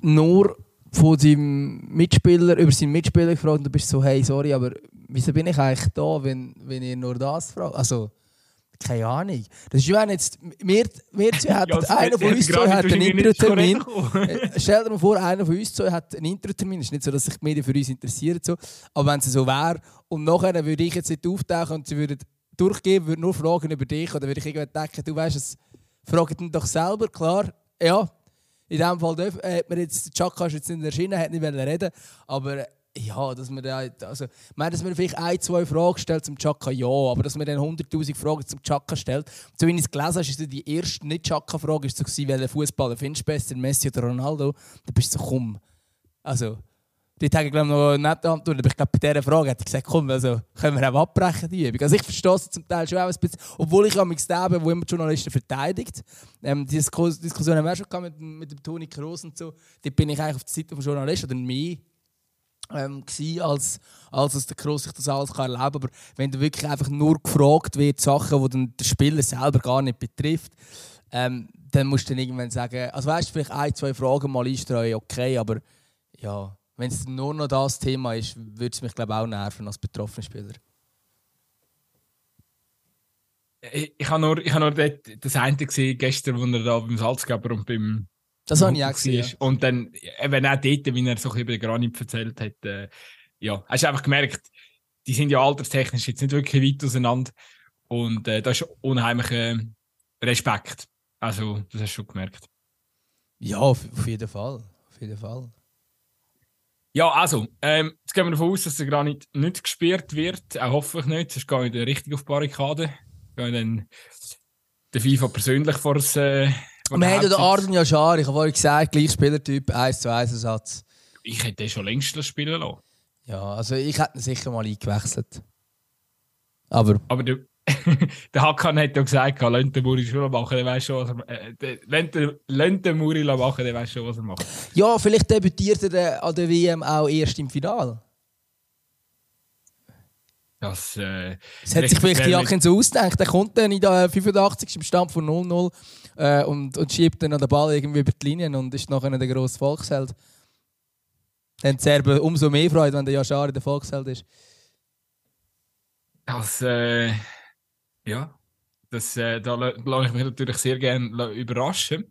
nur von seinem Mitspieler, über seinen Mitspieler gefragt und du bist so, hey, sorry, aber wieso bin ich eigentlich da, wenn, wenn ihr nur das fragt? Also, keine Ahnung. Das ist wenn jetzt, wir, wir zwei *laughs* hatten, ja, einer von uns zwei hat einen Intro-Termin. Äh, stell dir mal vor, einer von uns zwei hat einen Intro-Termin. Es ist nicht so, dass sich die Medien für uns interessieren. So. Aber wenn es so wäre und nachher würde ich jetzt nicht auftauchen und sie würden durchgehen, würde nur fragen über dich oder würde ich irgendwann denken, du weißt es, fragt ihn doch selber, klar. Ja, in diesem Fall darf, äh, hat man jetzt, Chaka ist jetzt nicht erschienen, hat nicht reden aber ja, dass man da, also, ich meine, dass man vielleicht ein, zwei Fragen stellt zum Chaka, ja, aber dass man dann 100'000 Fragen zum Chaka stellt. So wie ich es gelesen habe, ist die erste Nicht-Chaka-Frage so, welchen Fußballer findest du besser, Messi oder Ronaldo? Da bist du so, komm. Also, die habe ich noch nicht antwortet, aber ich glaube, bei dieser Frage hat er gesagt, komm, also, können wir auch abbrechen, die Übung. Also ich verstehe es zum Teil schon auch ein bisschen, obwohl ich am Leben, wo immer die Journalisten verteidigt. Ähm, diese Diskussion haben wir auch schon mit, mit dem Toni Kroos und so. Dort bin ich eigentlich auf der Seite des Journalisten oder mehr ähm, als, als dass der Kroos sich das alles kann kann. Aber wenn du wirklich einfach nur gefragt wird, Sachen, die dann der Spieler selber gar nicht betrifft, ähm, dann musst du dann irgendwann sagen, also weißt du, vielleicht ein, zwei Fragen mal einstreuen, okay, aber ja, wenn es nur noch das Thema ist, würde es mich glaube auch nerven als betroffener Spieler. Ich, ich habe nur, hab nur das eine gesehen, gestern, wo er da beim Salzgeber und beim das habe ich auch gesehen. Und dann, eben auch dort, wie er so über Granit erzählt hat, äh, ja, hast du einfach gemerkt, die sind ja alterstechnisch jetzt nicht wirklich weit auseinander. Und äh, da ist unheimlich äh, Respekt. Also, das hast du schon gemerkt. Ja, auf, auf jeden Fall. Auf jeden Fall. Ja, also, ähm, jetzt gehen wir davon aus, dass der Granit nicht gespielt wird. Auch hoffe ich nicht, sonst gehe ich richtig auf die Barrikade. Gehe dann der FIFA persönlich vor das, äh, wir haben den Arden Yashar, ich habe vorhin gesagt, gleich Spielertyp, 1 zu 1 Ersatz. Ich hätte den schon längst spielen lassen. Ja, also ich hätte ihn sicher mal eingewechselt. Aber. Aber der, *laughs* der Hakan hat ja gesagt, lass den Muri schon machen, der weiß schon, was er äh, Lass den Muri machen, der weiß schon, was er macht. Ja, vielleicht debütiert er an der WM auch erst im Finale. Das, äh, das hat sich vielleicht Jakin so ausgedacht. Er kommt dann in der 85. im Stand von 0-0 äh, und, und schiebt dann an den Ball irgendwie über die Linien und ist nachher der grosse Volksheld. Dann die Serben umso mehr Freude, wenn der Yashari der Volksheld ist. Das, äh, ja, das, äh, da lasse ich mich natürlich sehr gerne überraschen.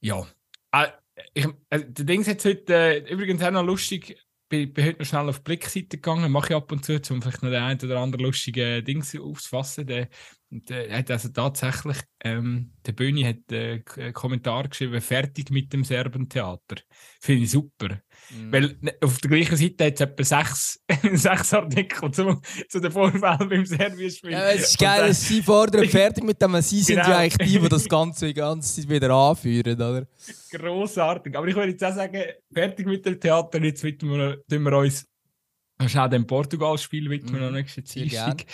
Ja, äh, ich, äh, der Ding ist jetzt heute äh, übrigens auch noch lustig bin, bin heute noch schnell auf die Blickseite gegangen, mache ich ab und zu, um vielleicht noch den einen oder anderen lustigen Dings aufzufassen. Der hat also tatsächlich, ähm, der Bühne hat äh, einen Kommentar geschrieben, fertig mit dem Serbentheater. Finde ich super. Mhm. Weil ne, auf der gleichen Seite hat es etwa sechs, *laughs* sechs Artikel zu, zu den Vorfällen beim Servierspiel. Ja, es ist geil, dass sie fordern, *laughs* fertig mit dem, sie sind genau. ja eigentlich die, die das Ganze die ganze Zeit wieder anführen, oder? Grossartig. Aber ich würde jetzt auch sagen, fertig mit dem Theater, jetzt widmen wir, wir uns schnell dem Portugal-Spiel widmen, mhm. am nächsten Dienstag.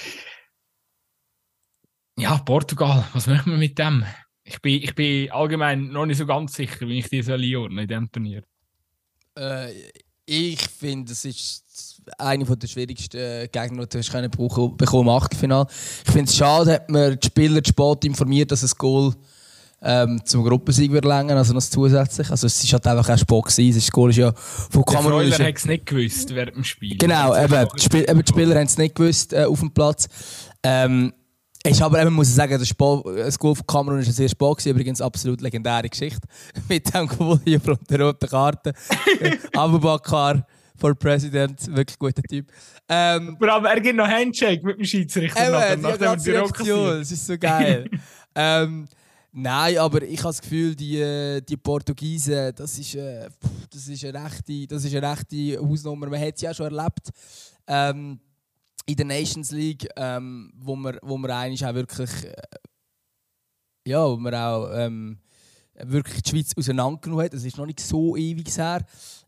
Ja, Portugal, was machen wir mit dem? Ich bin, ich bin allgemein noch nicht so ganz sicher, wie ich die soll einordnen in diesem Turnier. Äh, ich finde, es ist einer der schwierigsten Gegner, die du können brauchen, bekommen im Achtelfinale. Ich finde es schade, dass man die Spieler zu spät informiert, dass ein Goal ähm, zum Gruppensieg wird länger, also noch zusätzlich. Also es ist halt einfach ein Sport gewesen. Das Goal ist ja von Kamerun. Die Spieler haben es nicht gewusst während dem Spiel. Genau, eben, die, Spiel, eben, die Spieler haben es nicht gewusst äh, auf dem Platz. Ähm, ist aber eben, muss ich sagen, das, das Goal von Kamerun war sehr spät, übrigens absolut legendäre Geschichte. *laughs* Mit dem Goal hier von der roten Karte. *laughs* Abubakar for President, wirklich guter Typ. Ähm, allem, er gibt noch Handshake mit dem Schiedsrichter. Eben, nachdem die Reaktion, das ist so geil. *laughs* ähm, nein, aber ich habe das Gefühl, die, die Portugiesen, das ist, äh, das, ist eine rechte, das ist eine rechte Hausnummer. Man hat es ja schon erlebt. Ähm, in der Nations League, ähm, wo wir, wo wir eigentlich auch wirklich, äh, ja, wo wir auch ähm, wirklich die Schweiz auseinandergenommen hat. Das ist noch nicht so ewig her.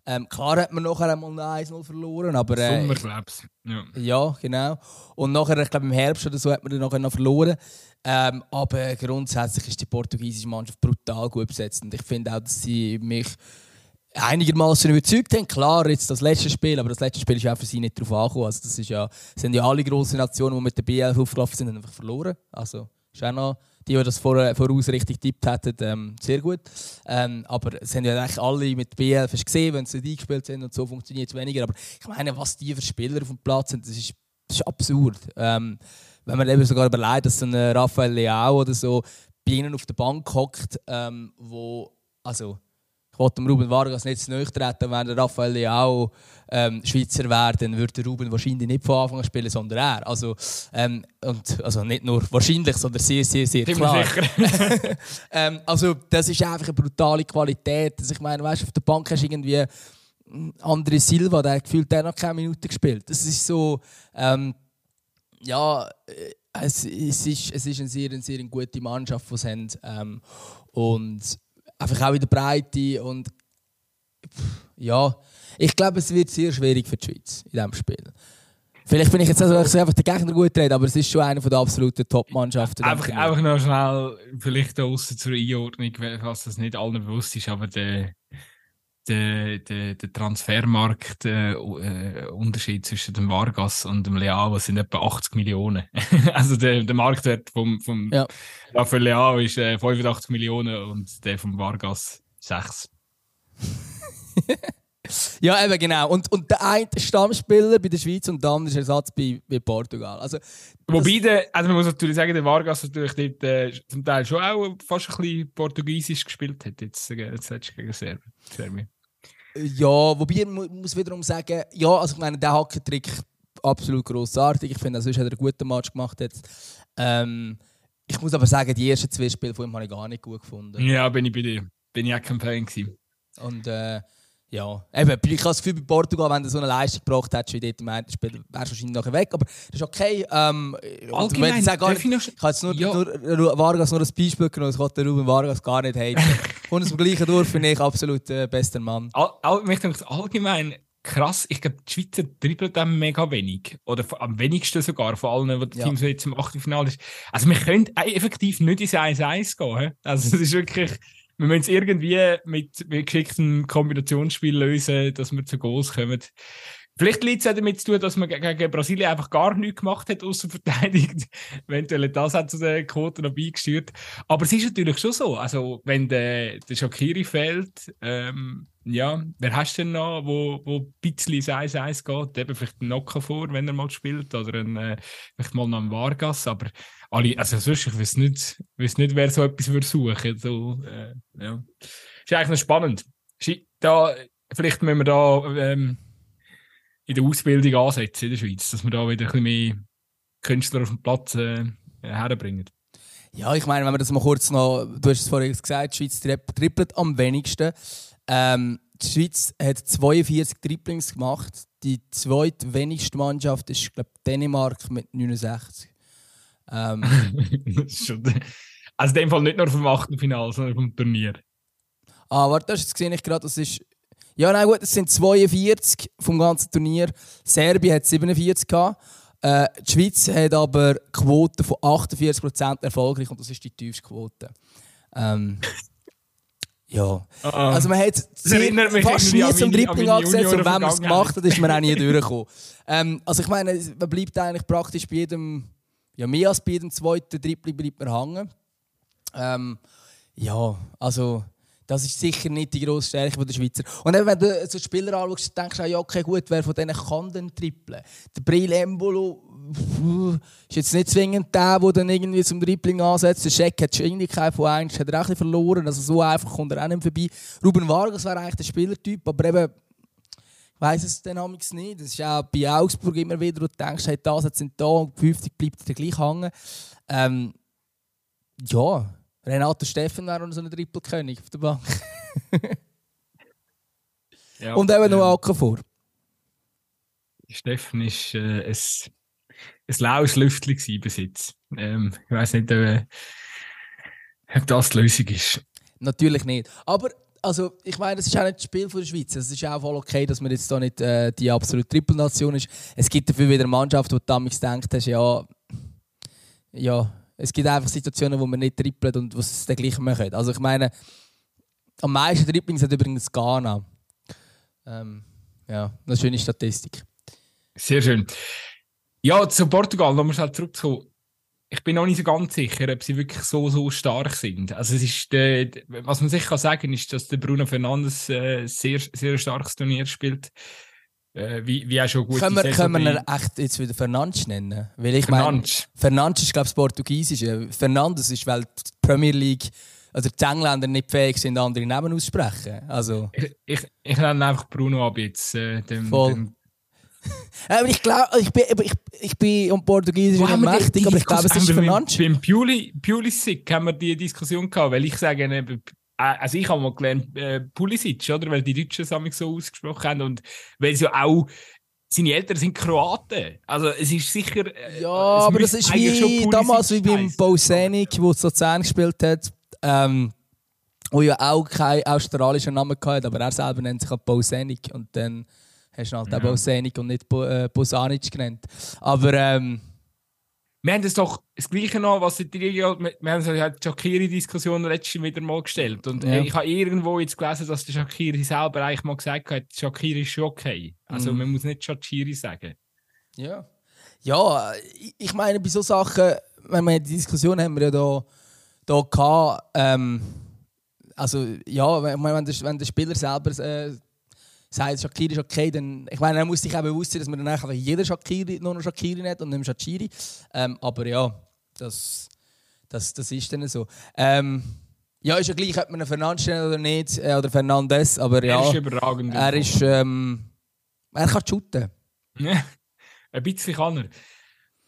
Ähm, klar hat man nachher einmal 1-0 verloren, aber... Äh, Sommerkrebs. Ja. ja, genau. Und nachher, ich glaube im Herbst oder so, hat man dann nachher noch verloren. Ähm, aber grundsätzlich ist die portugiesische Mannschaft brutal gut besetzt. Und ich finde auch, dass sie mich einigermaßen überzeugt haben. Klar, jetzt das letzte Spiel, aber das letzte Spiel ist auch für sie nicht darauf angekommen. Also das ist ja, sind ja alle grossen Nationen, die mit der BL aufgelaufen sind, einfach verloren. Also ist auch noch die, die das vor, voraus richtig tippt hätten, ähm, sehr gut. Ähm, aber es haben ja eigentlich alle mit BL gesehen, wenn sie nicht eingespielt sind und so funktioniert es weniger. Aber ich meine, was die für Spieler auf dem Platz sind, das ist, das ist absurd. Ähm, wenn man eben sogar überlegt, dass so ein Raphael Leao oder so bei ihnen auf der Bank hockt, ähm, wo also wollte dem Ruben Vargas nicht zu nahe treten, wenn der Raphael Leao ähm, Schweizer wäre, dann würde Ruben wahrscheinlich nicht von Anfang an spielen, sondern er. Also, ähm, und, also nicht nur wahrscheinlich, sondern sehr, sehr, sehr klar. *laughs* ähm, also das ist einfach eine brutale Qualität. Also, ich meine, weißt, auf der Bank hast du irgendwie André Silva, der hat gefühlt der noch keine Minute gespielt. Das ist so, ähm, ja, äh, es, es, ist, es ist eine sehr, eine sehr gute Mannschaft, die sie haben. Ähm, und einfach auch in der Breite und ja, ich glaube, es wird sehr schwierig für die Schweiz in diesem Spiel. Vielleicht bin ich jetzt also einfach den Gegner gut reden, aber es ist schon eine der absoluten Top-Mannschaften. Einfach, einfach noch schnell, vielleicht außen zur Einordnung, was das nicht allen bewusst ist, aber der, der, der, der Transfermarkt-Unterschied äh, zwischen dem Vargas und dem Leao sind etwa 80 Millionen. *laughs* also der, der Marktwert vom, vom ja. Rafael Leao ist äh, 85 Millionen und der vom Vargas 6. *laughs* ja, eben genau. Und, und der eine Stammspieler bei der Schweiz und der andere ist Ersatz bei, bei Portugal. Also, Wobei, der, also man muss natürlich sagen, der Vargas natürlich dort, äh, zum Teil schon auch fast ein bisschen portugiesisch gespielt hat, jetzt, äh, jetzt gegen Serbien. Ja, wobei ich muss wiederum sagen, ja, also ich meine, der Hackentrick absolut grossartig. Ich finde, sonst hat er einen guten Match gemacht jetzt. Ähm, ich muss aber sagen, die ersten zwei Spiele von ihm habe ich gar nicht gut gefunden. Ja, bin ich bei dir. Bin ich auch kein Fan gewesen. Und äh, ja, eben, ich habe das Gefühl, bei Portugal, wenn du so eine Leistung gebracht hättest wie dort im ersten Spiel, wärst du wahrscheinlich nachher weg. Aber das ist okay. Ähm, Allgemein, ich, gar nicht, ich habe jetzt nur, ja. nur, Vargas nur ein Beispiel genommen, ich wollte Ruben Vargas gar nicht haten. *laughs* Und das Gleiche durch finde ich absolut äh, bester Mann. All, all, ich denke, allgemein krass, ich glaube, die Schweizer dribbelt dann mega wenig. Oder am wenigsten sogar von allen, die ja. Teams jetzt im Achtelfinale ist. Also wir können effektiv nicht ins 1-1 gehen. Also das ist wirklich wir müssen es irgendwie mit, mit geschicktem Kombinationsspiel lösen, dass wir zu Goals kommen. Vielleicht liegt es auch damit zu tun, dass man gegen Brasilien einfach gar nichts gemacht hat, außer *laughs* verteidigt. Eventuell das hat zu den Quoten noch beigesteuert. Aber es ist natürlich schon so. Also, wenn der, der Shakiri fehlt, ähm, ja, wer hast du denn noch, wo, wo ein bisschen 1-1 geht? Eben vielleicht einen Nocker vor, wenn er mal spielt, oder ein, äh, vielleicht mal noch einen Vargas. Aber alle, also sonst, ich weiß nicht, weiß nicht, wer so etwas würde suchen. So, äh, ja. Ist eigentlich noch spannend. Da, vielleicht müssen wir da. Ähm, in der Ausbildung ansetzen in der Schweiz, dass wir da wieder ein bisschen mehr Künstler auf den Platz äh, herbringen. Ja, ich meine, wenn wir das mal kurz noch, du hast es vorhin gesagt, die Schweiz trippelt am wenigsten. Ähm, die Schweiz hat 42 Triplings gemacht. Die zweitwenigste Mannschaft ist, glaube Dänemark mit 69. Ähm, *laughs* also in dem Fall nicht nur vom Achtelfinale, sondern vom Turnier. Ah, warte, das gesehen ich gerade, das ist. Ja, nein, gut, es sind 42 vom ganzen Turnier. Serbien hat 47 gehabt. Äh, die Schweiz hat aber eine Quote von 48% erfolgreich und das ist die tiefste Quote. Ähm, *laughs* ja. Ah, also man hat fast nie zum Dribbling angesetzt und wenn man es gemacht hat, ist man auch nie *laughs* durchgekommen. Ähm, also ich meine, man bleibt eigentlich praktisch bei jedem, ja mehr als bei jedem zweiten Dribbling bleibt man hängen. Ähm, ja, also das ist sicher nicht die grosse Stärke der Schweizer. Und wenn du so Spieler anschaust, denkst du, ja, okay, gut, wer von denen kann denn trippeln? Der Bril Embolo ist jetzt nicht zwingend der, der dann irgendwie zum Dribbling ansetzt. Der Scheck hat Geschwindigkeit von 1, hat er auch ein verloren. Also so einfach kommt er auch nicht vorbei. Ruben Vargas wäre eigentlich der Spielertyp, aber eben, weiss es dann nicht. Das ist auch bei Augsburg immer wieder, wo du denkst, hey, das sind da und 50 bleibt er gleich hängen. Ähm, ja, Renato Steffen wäre noch so ein Trippelkönig auf der Bank. *laughs* ja, Und eben noch Acker vor. Steffen ist äh, ein, ein laues Lüftchen bis jetzt. Ähm, ich weiß nicht, äh, ob das die Lösung ist. Natürlich nicht. Aber also, ich meine, das ist auch nicht das Spiel der Schweiz. Es ist auch voll okay, dass man jetzt da nicht äh, die absolute Trippelnation ist. Es gibt dafür wieder eine Mannschaft, wo du damals denkt hast, ja, ja, es gibt einfach Situationen, wo man nicht trippelt und was es dann gleich machen. Also ich meine, am meisten Dribblings hat übrigens Ghana. Ähm, ja, eine schöne Statistik. Sehr schön. Ja, zu Portugal, nochmal schnell zurückzukommen. Ich bin noch nicht so ganz sicher, ob sie wirklich so, so stark sind. Also es ist, äh, was man sicher sagen kann, ist, dass der Bruno Fernandes äh, sehr, sehr starkes Turnier spielt. Äh, wie, wie auch schon gut Können wir, können wir echt jetzt wieder Fernandes nennen? Weil ich Fernandes. Mein, Fernandes ist, glaube ich, das Portugiesische. Fernandes ist, weil die Premier League, also die Engländer nicht fähig sind, andere Namen aussprechen. Also. Ich, ich, ich nenne einfach Bruno ab jetzt. Äh, dem, Voll. Dem aber ich glaube, ich bin, ich, ich bin um Portugiesisch nicht mächtig, aber ich glaube, es ist Fernandes. Beim Pulisic haben wir die Diskussion gehabt, weil ich sage, äh, also ich habe mal gelernt, äh, Pulisic, oder? Weil die Deutschen es so ausgesprochen haben und weil sie auch seine Eltern sind Kroaten. Also es ist sicher. Äh, ja, aber das ist wie damals wie beim Bosenic, der Luzern gespielt hat. Ähm, wo ja auch keinen australischen Namen hatte, aber er selber nennt sich auch Bosenic und dann hast du halt ja. auch Bosenic und nicht äh, Bosanic genannt. Aber ähm, wir haben das doch das Gleiche noch, was die wir haben so die Shakiri-Diskussion letztes wieder mal gestellt. Und ja. ich habe irgendwo jetzt gelesen, dass der Shakiri selber eigentlich mal gesagt hat, Shakiri ist okay. Also mhm. man muss nicht Shakiri sagen. Ja. Ja, ich meine, bei so Sachen, wenn wir die Diskussion haben wir ja da, da gehabt, ähm, also ja, wenn, wenn, der, wenn der Spieler selber äh, sagt, Shakiri ist okay, dann, ich meine, er muss sich auch bewusst sein, dass man dann einfach jeder Shakiri nur noch Shakiri hat und nicht Shakiri. Ähm, aber ja, das, das, das ist dann so. Ähm, ja, ist ja gleich, ob man einen Fernandes oder nicht, äh, oder Fernandes, aber ja. Er ist überragend. Er ist, ähm, er kann shooten. *laughs* ein bisschen kann er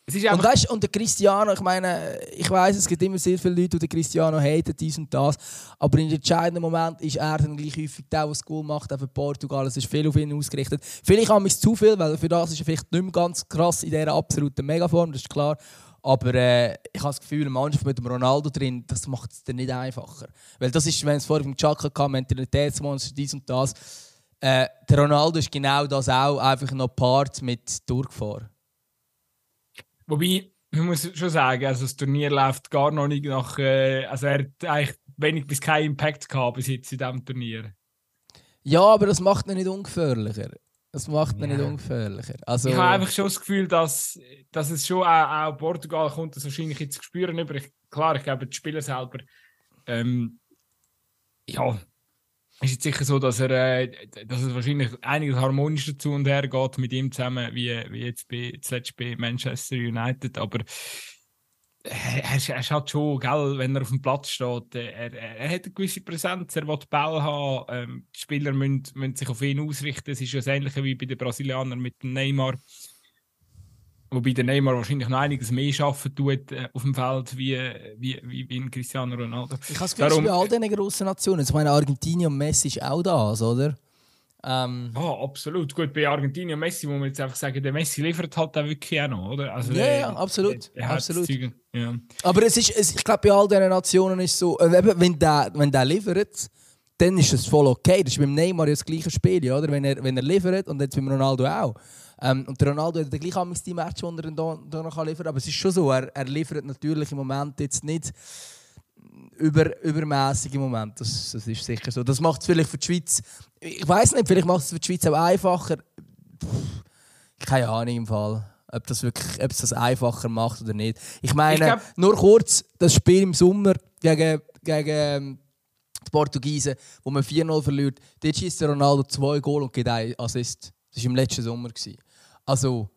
und, weißt, und der Cristiano, ich meine, ich weiß, es gibt immer sehr viele Leute, die den Cristiano haten, dies und das. Aber in entscheidenden Moment ist er dann gleich häufig der, der Goal macht, auch für Portugal. Es ist viel auf ihn ausgerichtet. Vielleicht haben es zu viel, weil für das ist er vielleicht nicht mehr ganz krass in dieser absoluten Megaform, das ist klar. Aber äh, ich habe das Gefühl, eine Mannschaft mit dem Ronaldo drin, das macht es dann nicht einfacher. Weil das ist, wenn es vorher vom Chaka kam, Mentalitätsmonster, dies und das. Äh, der Ronaldo ist genau das auch, einfach noch Part mit Durchfahren. Wobei, man muss schon sagen, also das Turnier läuft gar noch nicht nach. Äh, also er hat eigentlich wenig bis keinen Impact gehabt bis jetzt in diesem Turnier. Ja, aber das macht ihn nicht ungefährlicher. Das macht ihn ja. nicht ungefährlicher. Also, ich habe einfach schon das Gefühl, dass, dass es schon auch, auch Portugal kommt, das wahrscheinlich jetzt spüren. Aber ich, klar, ich glaube, die Spieler selber. Ähm, ja, ist jetzt sicher so, dass er äh, dass es wahrscheinlich einiges harmonischer zu und her geht mit ihm zusammen, wie, wie jetzt bei, zuletzt bei Manchester United. Aber er, er ist halt schon, gell, wenn er auf dem Platz steht, er, er, er hat eine gewisse Präsenz, er will Ball haben, ähm, die Spieler müssen, müssen sich auf ihn ausrichten. Es ist ja das Ähnliche wie bei den Brasilianern mit dem Neymar. Wobei der Neymar wahrscheinlich noch einiges mehr arbeiten tut äh, auf dem Feld wie, wie, wie, wie Cristiano Ronaldo. Ich habe es bei all diesen grossen Nationen. Ich meine, Argentinien und Messi ist auch das, oder? Ähm, oh, absolut. Gut, bei Argentinien und Messi muss man jetzt einfach sagen, der Messi liefert halt auch wirklich auch noch, oder? Also, ja, ja, absolut. Der, der absolut. ja. Aber es ist, es, ich glaube, bei all diesen Nationen ist es so, äh, wenn der, wenn der liefert, dann ist es voll okay. Das ist beim Neymar ja das gleiche Spiel, oder? Wenn er, wenn er liefert und jetzt beim Ronaldo auch. Ähm, und der Ronaldo hat gleich am die Match, die er dann da, noch liefern kann. Aber es ist schon so, er, er liefert natürlich im Moment jetzt nicht über, übermäßig im Moment. Das, das ist sicher so. Das macht es vielleicht für die Schweiz. Ich weiß nicht, vielleicht macht es für die Schweiz auch einfacher. Pff, keine Ahnung im Fall. Ob das wirklich ob es das einfacher macht oder nicht. Ich meine, ich glaub... nur kurz, das Spiel im Sommer gegen, gegen ähm, die Portugiesen, wo man 4-0 verliert, dort schießt Ronaldo zwei Goal und gibt einen Assist. Das war im letzten Sommer. Also,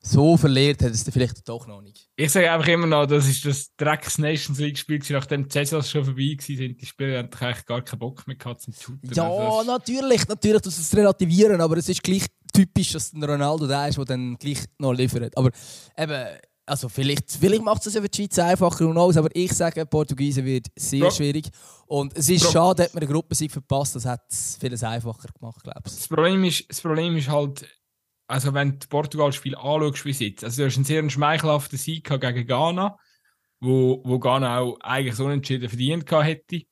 so verliert hat es vielleicht doch noch nicht. Ich sage einfach immer noch, das ist das Drecks Nations League Spiel, nachdem die Saisons schon vorbei waren, die Spieler eigentlich gar keinen Bock mehr gehabt zum Shooten. Ja, also natürlich, natürlich, das ist relativieren, aber es ist gleich typisch, dass ein Ronaldo der ist, der dann gleich noch liefert. Aber eben, also vielleicht, vielleicht macht es ja für die Schweiz einfacher und alles, aber ich sage, Portugiesen wird sehr Bro. schwierig. Und es ist Bro. schade, dass man eine Gruppensieg verpasst, das hat es vieles einfacher gemacht, glaube ich. Das Problem ist, das Problem ist halt, also wenn du Portugal-Spiel anschaust wie jetzt, also du hast einen sehr schmeichelhaften Sieg gegen Ghana, wo, wo Ghana auch eigentlich so unentschieden verdient hätte.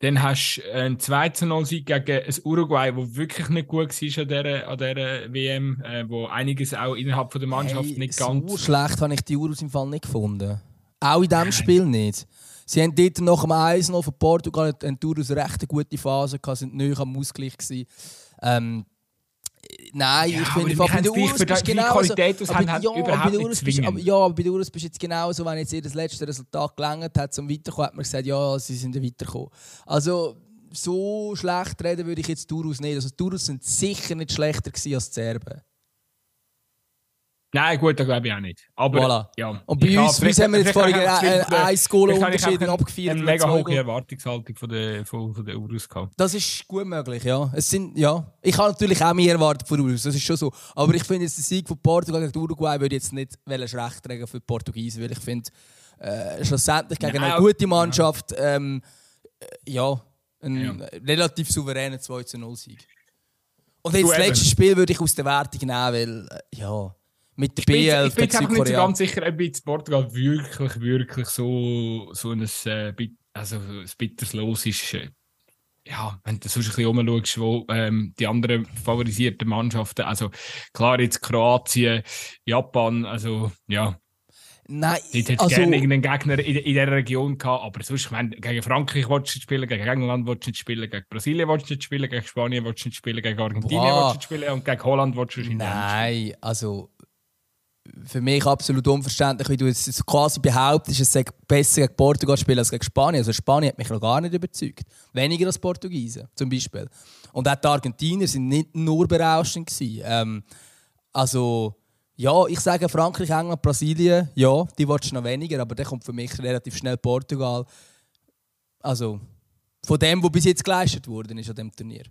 Dann hast du einen 2-0-Sieg gegen ein Uruguay, das wirklich nicht gut war an dieser, an dieser WM, äh, wo einiges auch innerhalb von der Mannschaft hey, nicht ganz... So schlecht habe ich die Uruguay im Fall nicht gefunden. Auch in diesem Spiel nicht. Sie haben dort nach dem 1 noch von Portugal eine Urus eine recht gute Phase gehabt, sind neu am Ausgleich gewesen. Ähm, Nein, ja, ich finde, bei der Urus bist genau Qualität so, aber, ja, überhaupt bei Urus bist, aber, ja, bei der Urus bist jetzt genauso, wenn jetzt ihr das letzte Resultat gelangt hat, zum Weiterkommen, hat man gesagt, ja, sie sind weitergekommen. Also, so schlecht reden würde ich jetzt Urus nicht. Also, die Urus sind sicher nicht schlechter als die Serben. Nein, gut, das glaube ich auch nicht. Aber, voilà. ja. Und bei uns, wie haben wir jetzt vorhin ein, ein Goal Unterschied abgefeiert. Eine mega hohe Erwartungshaltung von der, von, von der Urus gehabt. Das ist gut möglich, ja. Es sind, ja. Ich habe natürlich auch mehr erwartet von Urus, das ist schon so. Aber ich finde, jetzt der Sieg von Portugal gegen Uruguay würde jetzt nicht schlecht tragen für die Portugiesen, weil ich finde, äh, schlussendlich gegen Nein, eine gute Mannschaft, ähm, äh, ja, ein ja. relativ souveräner 2-0-Sieg. Und jetzt das letzte Spiel würde ich aus der Wertung nehmen, weil, äh, ja mit der ich BL Ich bin jetzt nicht so ganz sicher, ob jetzt Portugal wirklich, wirklich so, so ein, äh, also ein bitters Los ist. Äh, ja, wenn du sonst ein bisschen umschaust, wo ähm, die anderen favorisierten Mannschaften, also klar jetzt Kroatien, Japan, also ja. Nein, Dort hätte also, gerne irgendeinen Gegner in, in dieser Region gehabt, aber sonst, ich meine, gegen Frankreich willst du nicht spielen, gegen England willst du nicht spielen, gegen Brasilien willst du nicht spielen, gegen Spanien willst du nicht spielen, gegen Argentinien willst du nicht spielen und gegen Holland willst du nicht spielen. Nein, also für mich absolut unverständlich, wie du es quasi behauptest, es sei besser gegen Portugal spielen als gegen Spanien. Also Spanien hat mich noch gar nicht überzeugt. Weniger als Portugiesen zum Beispiel. Und auch die Argentinier sind nicht nur berauschend Ähm, also ja, ich sage Frankreich, England, Brasilien, ja, die willst du noch weniger, aber dann kommt für mich relativ schnell Portugal. Also von dem, was bis jetzt geleistet wurde ist an dem Turnier.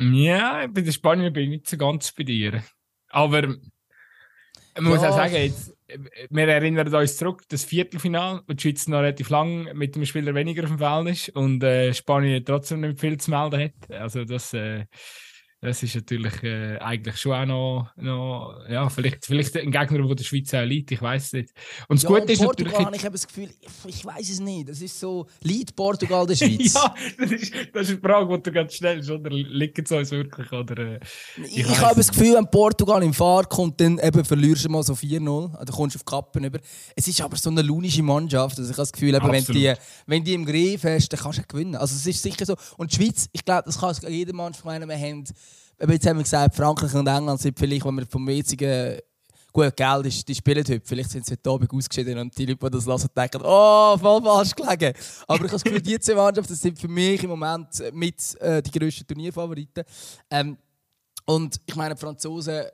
Ja, bei den Spaniern bin ich nicht so ganz bei dir. Aber man muss auch sagen, jetzt, wir erinnern uns zurück, das Viertelfinal, wo die Schweiz noch relativ lang mit dem Spieler weniger auf dem Feld ist und äh, Spanien trotzdem nicht viel zu melden hat. Also das, äh, das ist natürlich äh, eigentlich schon auch noch, noch ja, vielleicht, vielleicht ein Gegner, der der Schweiz auch liegt, ich weiß es nicht. Und das ja, Gute ist Portugal natürlich. Ich habe das Gefühl, ich, weiß es nicht. Das ist so, liegt Portugal der *laughs* Schweiz? ja, das ist, das ist eine Frage, die du ganz schnell oder liegt es uns wirklich? Oder, äh, ich, ich habe das Gefühl, wenn Portugal im Fahr kommt, dann eben verlierst du mal so 4-0, dann kommst du auf Kappen über. Es ist aber so eine lunische Mannschaft, also ich habe das Gefühl, eben, wenn, die, wenn die im Griff hast, dann kannst du gewinnen. Also es ist sicher so. Und die Schweiz, ich glaube, das kann jeder Mannschaft meinen, wir haben aber jetzt haben wir gesagt, Frankreich und England sind vielleicht, wenn wir vom jetzigen gut Geld ist, die spielen heute. Vielleicht sind sie heute Abend ausgeschieden und die Leute, die das lassen, denken, oh, voll falsch gelegen. Aber ich habe das Gefühl, die zwei Mannschaften sind für mich im Moment mit äh, die grössten Turnierfavoriten. Ähm, und ich meine, die Franzosen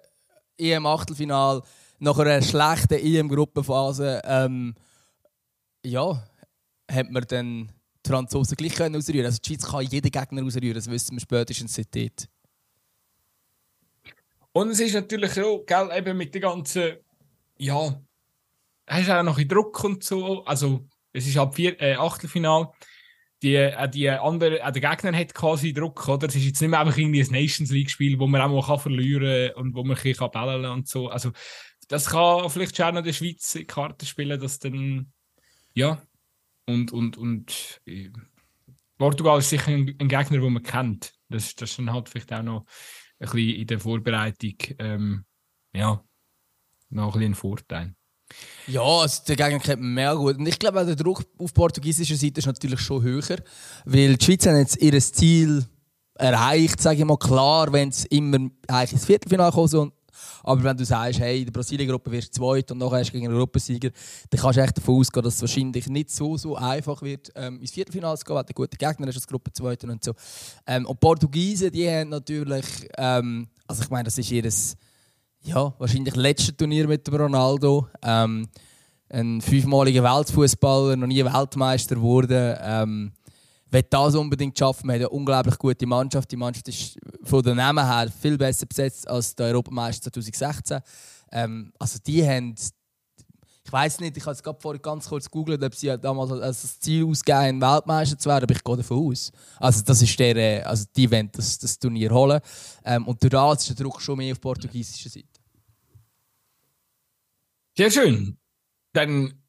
im Achtelfinal nach einer schlechten EM-Gruppenphase, ähm, ja, hat man dann die Franzosen gleich können ausrühren. Also die Schweiz kann jeden Gegner ausrühren, das wissen wir spätestens seit dort. Und es ist natürlich so, gell, eben mit den ganzen, ja, hast auch noch ein Druck und so. Also, es ist ab vier, äh, Achtelfinal. Die, äh, die andere, äh, der Gegner hat quasi Druck, oder? Es ist jetzt nicht mehr einfach irgendwie ein Nations League-Spiel, wo man auch mal kann verlieren kann und wo man ein bisschen bellen und so. Also, das kann vielleicht schon auch noch der Schweiz Karten spielen, dass dann, ja, und, und, und äh, Portugal ist sicher ein, ein, Gegner, den man kennt. Das, das ist dann halt vielleicht auch noch ein bisschen in der Vorbereitung, ähm, ja, noch ein bisschen ein Vorteil. Ja, also der Gegner kennt man mehr gut. Und ich glaube, der Druck auf portugiesischer Seite ist natürlich schon höher, weil die Schweiz hat jetzt ihr Ziel erreicht, sage ich mal klar, wenn es immer eigentlich ins Viertelfinale kommt aber wenn du sagst, hey, in der Brasilien-Gruppe wirst du zweit und nachher hast du gegen einen Europasieger, dann kannst du echt davon ausgehen, dass es wahrscheinlich nicht so, so einfach wird, ähm, ins Viertelfinale zu gehen, weil du gute Gegner hast als Gruppe Zweiter und so. Ähm, und die Portugiesen, die haben natürlich, ähm, also ich meine, das ist ihr ja, wahrscheinlich letztes Turnier mit dem Ronaldo. Ähm, ein fünfmaliger Weltfußballer, noch nie Weltmeister geworden. Ähm, will das unbedingt schaffen. Wir haben eine unglaublich gute Mannschaft. Die Mannschaft ist von den Namen her viel besser besetzt als der Europameister 2016. Ähm, also die haben, ich weiß nicht, ich habe es gerade vorhin ganz kurz gegoogelt, ob sie damals als Ziel ausgeben, Weltmeister zu werden, aber ich gehe davon aus. Also das ist der, äh, also die wollen das, das Turnier holen. Ähm, und durch ist der Druck schon mehr auf portugiesischer Seite. Sehr schön. Dann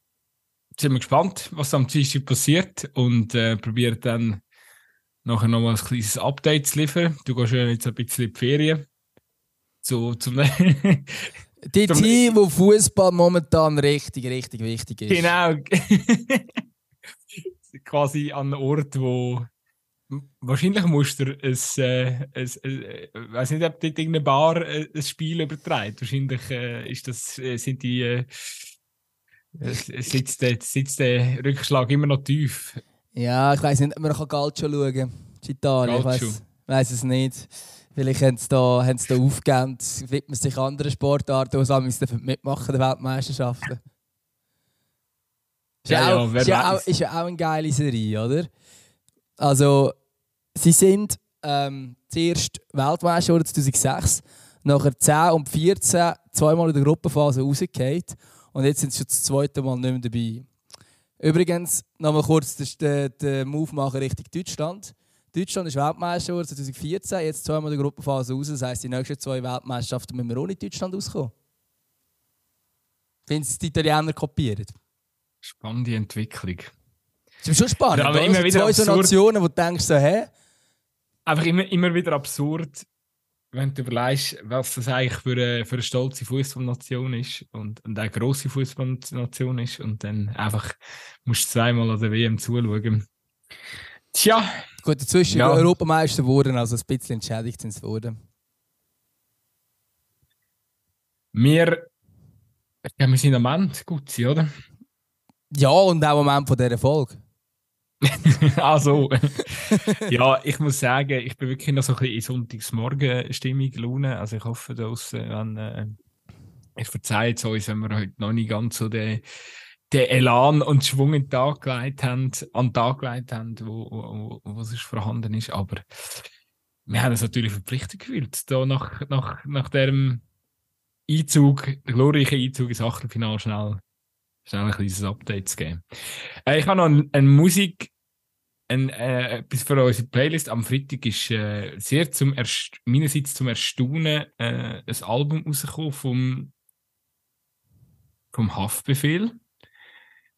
sind wir gespannt, was am Dienstag passiert und äh, probieren dann nachher nochmal ein kleines Update zu liefern. Du gehst ja jetzt ein bisschen in die Ferien. So, zum *laughs* die zum Team, wo Fußball momentan richtig, richtig wichtig ist. Genau. *laughs* Quasi an einem Ort, wo wahrscheinlich musst du ein, äh, äh, weiß nicht, ob dort irgendeine Bar äh, ein Spiel überträgt. Wahrscheinlich äh, ist das, äh, sind die sitzt, der, sitzt der Rückschlag immer noch tief. Ja, ich weiß nicht, man kann Calcio schauen. Italien, ich weiß, es nicht. Vielleicht haben sie da, haben sie da aufgegeben, widmen sich anderen Sportarten, die sie mitmachen, der Weltmeisterschaften. Ist ja, ja, auch, ist, ja auch, ist ja auch eine geile Serie, oder? Also, sie sind ähm, zuerst Weltmeister 2006, nachher 10 und 14 zweimal in der Gruppenphase rausgefallen und jetzt sind sie schon das zweite Mal nicht mehr dabei. Übrigens, nochmal kurz den, den Move machen Richtung Deutschland. Deutschland ist Weltmeister 2014, jetzt zweimal der Gruppenphase raus. Das heisst, die nächsten zwei Weltmeisterschaften müssen wir ohne Deutschland auskommen. Finden Sie die Italiener kopiert? Spannende Entwicklung. Das ist schon spannend. Ja, aber immer wieder zwei so Nationen, wo du denkst, so, hä? Einfach immer, immer wieder absurd, wenn du überlegst, was das eigentlich für eine, für eine stolze Fußballnation ist und, und eine grosse Fußballnation ist und dann einfach musst du zweimal an der WM zuschauen. Tja. Gut, dazwischen ja. Europameister wurden, also ein bisschen entschädigt sind sie worden. Wir, ja, wir sind am Ende gut, oder? Ja, und auch am Ende von dieser Folge. *laughs* also, ja, ich muss sagen, ich bin wirklich noch so ein bisschen in Sonntagsmorgen-Stimmung, Laune. Also ich hoffe, dass wenn, äh, ich verzeihe es uns, wenn wir heute noch nicht ganz so den, den Elan und Schwung in den Tag gelegt haben, an den Tag gelegt haben, wo, wo, wo, es vorhanden ist. Aber wir haben uns natürlich verpflichtet gefühlt, da nach, nach, nach dem Einzug, glorreichen Einzug ins Achtelfinale schnell schnell ein kleines Update zu geben. Äh, ich habe noch eine, eine Musik, ein, äh, etwas für unsere Playlist. Am Freitag ist äh, sehr zum Erst meinerseits zum Erstaunen äh, ein Album rausgekommen vom, vom Haftbefehl.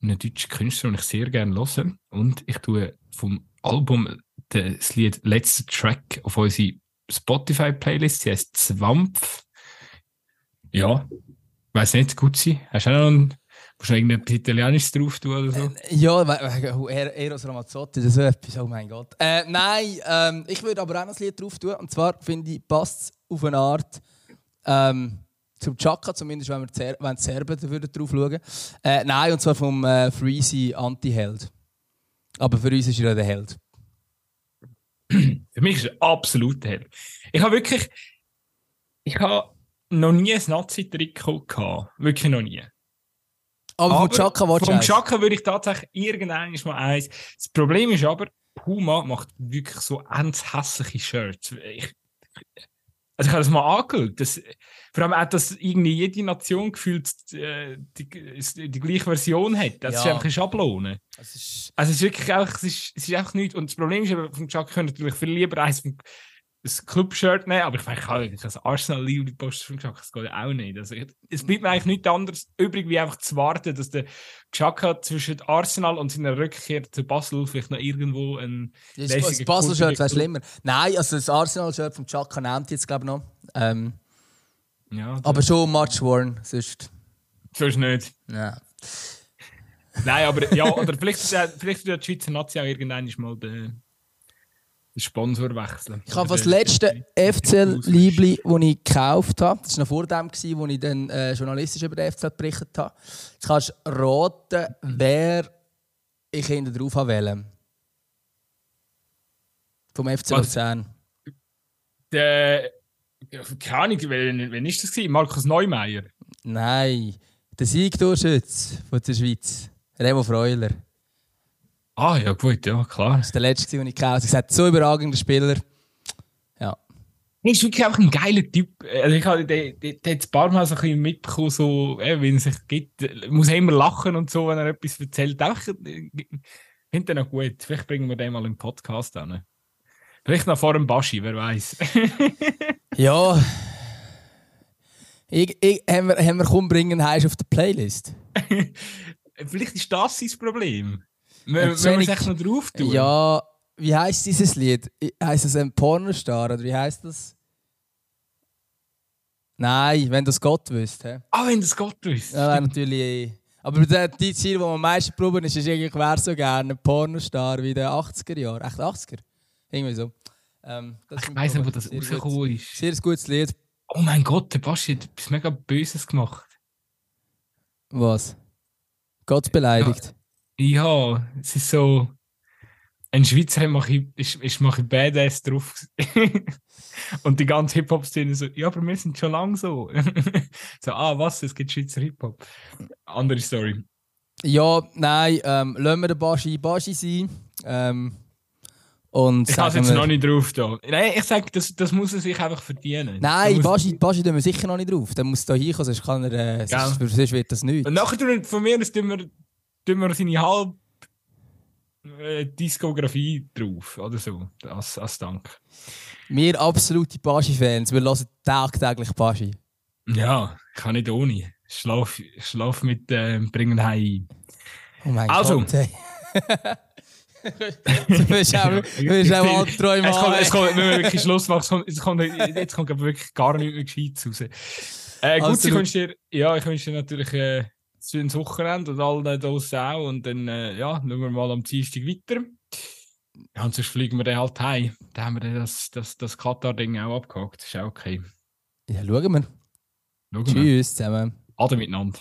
Einen deutschen Künstler, den ich sehr gerne höre. Und ich tue vom Album das Lied Letzter Track auf unsere Spotify-Playlist. Sie heißt Zwampf. Ja, weiß nicht, gut sie. Hast du auch noch einen Musst du irgendetwas Italienisches drauf tun oder so? Äh, ja, Eros Ramazzotti, das ist so etwas, oh mein Gott. Äh, nein, ähm, ich würde aber auch ein Lied drauf tun. Und zwar finde ich, passt es auf eine Art ähm, zum Chaka, zumindest wenn wir Zer wenn die Serben würden drauf schauen. Äh, nein, und zwar vom äh, Freezy Anti-Held. Aber für uns ist er ja der Held. für mich ist er absolut der Held. Ich habe wirklich. Ich habe noch nie ein Nazi-Trikot gehabt. Wirklich noch nie. Aber, aber von Chaka war Vom Chaka würde ich tatsächlich irgendwann mal eins. Das Problem ist aber, Puma macht wirklich so ganz hässliche Shirts. Ich, also ich habe das mal angeschaut. Das, vor allem auch, dass irgendwie jede Nation gefühlt äh, die, die, die, gleiche Version hat. Das ja. ist einfach eine Schablone. Ist also es ist wirklich einfach, es ist, es ist einfach nichts. Und das Problem ist aber, vom Chaka können natürlich viel lieber eins vom ein Club-Shirt nehmen, aber ich meine, ich habe ein Arsenal-Liebling-Poster gesagt, das geht auch nicht. Also, es bleibt mir eigentlich nichts anderes übrig, wie einfach zu warten, dass der Xhaka zwischen Arsenal und seiner Rückkehr zu Basel vielleicht noch irgendwo ein Das, Basel-Shirt wäre schlimmer. Nein, also das Arsenal-Shirt vom Xhaka nimmt jetzt, glaube ich, noch. Ähm, ja, aber schon much worn, sonst... Sonst nicht. Ja. Nein, aber ja, oder vielleicht, vielleicht wird die Schweizer Nazi auch irgendwann mal den Sponsor wechseln. Ich habe das letzte FCL-Liebli, das ich gekauft habe, das war noch vor dem, wo ich dann äh, journalistisch über den FCL berichtet habe. Jetzt kannst du raten, wer ich hinten drauf wählen Vom FC Luzern. Der. Keine Ahnung, wen, wen ist das? Gewesen? Markus Neumeier? Nein, der Siegtorschütze von der Schweiz. Remo Freuler. Ah, ja, gut, ja, klar. Das war der letzte, den ich gekauft habe. Ich gesagt, so überragender Spieler. Ja. Er ist wirklich einfach ein geiler Typ. Also ich habe den, den, den ein paar Mal so ein bisschen mitbekommen, so, äh, wie er sich gibt. Er muss immer lachen und so, wenn er etwas erzählt. Einfach, ich finde den noch gut. Vielleicht bringen wir den mal im Podcast an. Vielleicht noch vor dem Baschi, wer weiß. *laughs* ja. Ich, ich, haben, wir, haben wir komm bringen heißt auf der Playlist? *laughs* Vielleicht ist das sein Problem. Wenn wir es echt noch drauf tun? Ja, wie heißt dieses Lied? Heißt es ein Pornostar oder wie heißt das? Nein, wenn das Gott wüsste. Ah, wenn das Gott wüsste. Ja, natürlich. Aber der, die Ziel, die man am meisten probieren ist, ist eigentlich, wer so gerne ein Pornostar wie den 80er Jahren. Echt 80er? Irgendwie so. Ähm, ich weiss nicht, wo das rausgekommen ist. Sehr gutes Lied. Oh mein Gott, der Basti hat etwas mega Böses gemacht. Was? Gott beleidigt. Ja. Ja, es ist so. Ein Schweizer mache ich, ist, ist mache ich Badass drauf. *laughs* und die ganze Hip-Hop-Szene so, ja, aber wir sind schon lange so. *laughs* so, ah, was, es gibt Schweizer Hip-Hop. Andere Story. Ja, nein, ähm, lassen wir den Baschi Baschi sein. Ähm, und ich habe jetzt noch nicht drauf da. Nein, ich sage, das, das muss er sich einfach verdienen. Nein, Baschi, Baschi tun wir sicher noch nicht drauf. Der muss da hinkommen, sonst, kann er, äh, sonst, sonst wird das nicht. Und nachher von mir aus tun wir tun wir seine halb äh, Diskografie drauf oder so, als, als Dank. Wir absolute Baschi-Fans, wir hören tagtäglich Baschi. Ja, ich kann nicht ohne. Schlaf, schlaf mit äh, Bringen Heim Oh mein also. Gott, hey. *laughs* du bist auch, *laughs* du bist auch kommt, kommt, wenn wir wirklich Schluss machen, jetzt kommt, jetzt kommt wirklich gar nichts mehr Gescheites raus. Äh, gut, ich wünsche dir, ja, ich wünsche dir natürlich äh, schönes Wochenende und allen draussen auch. Und dann äh, ja, schauen wir mal am Dienstag weiter. Ja, und sonst fliegen wir dann halt heim. Dann haben wir das, das, das Katar-Ding auch abgehakt. Das ist auch okay. Ja, schauen wir. Schauen Tschüss wir. zusammen. Ade miteinander.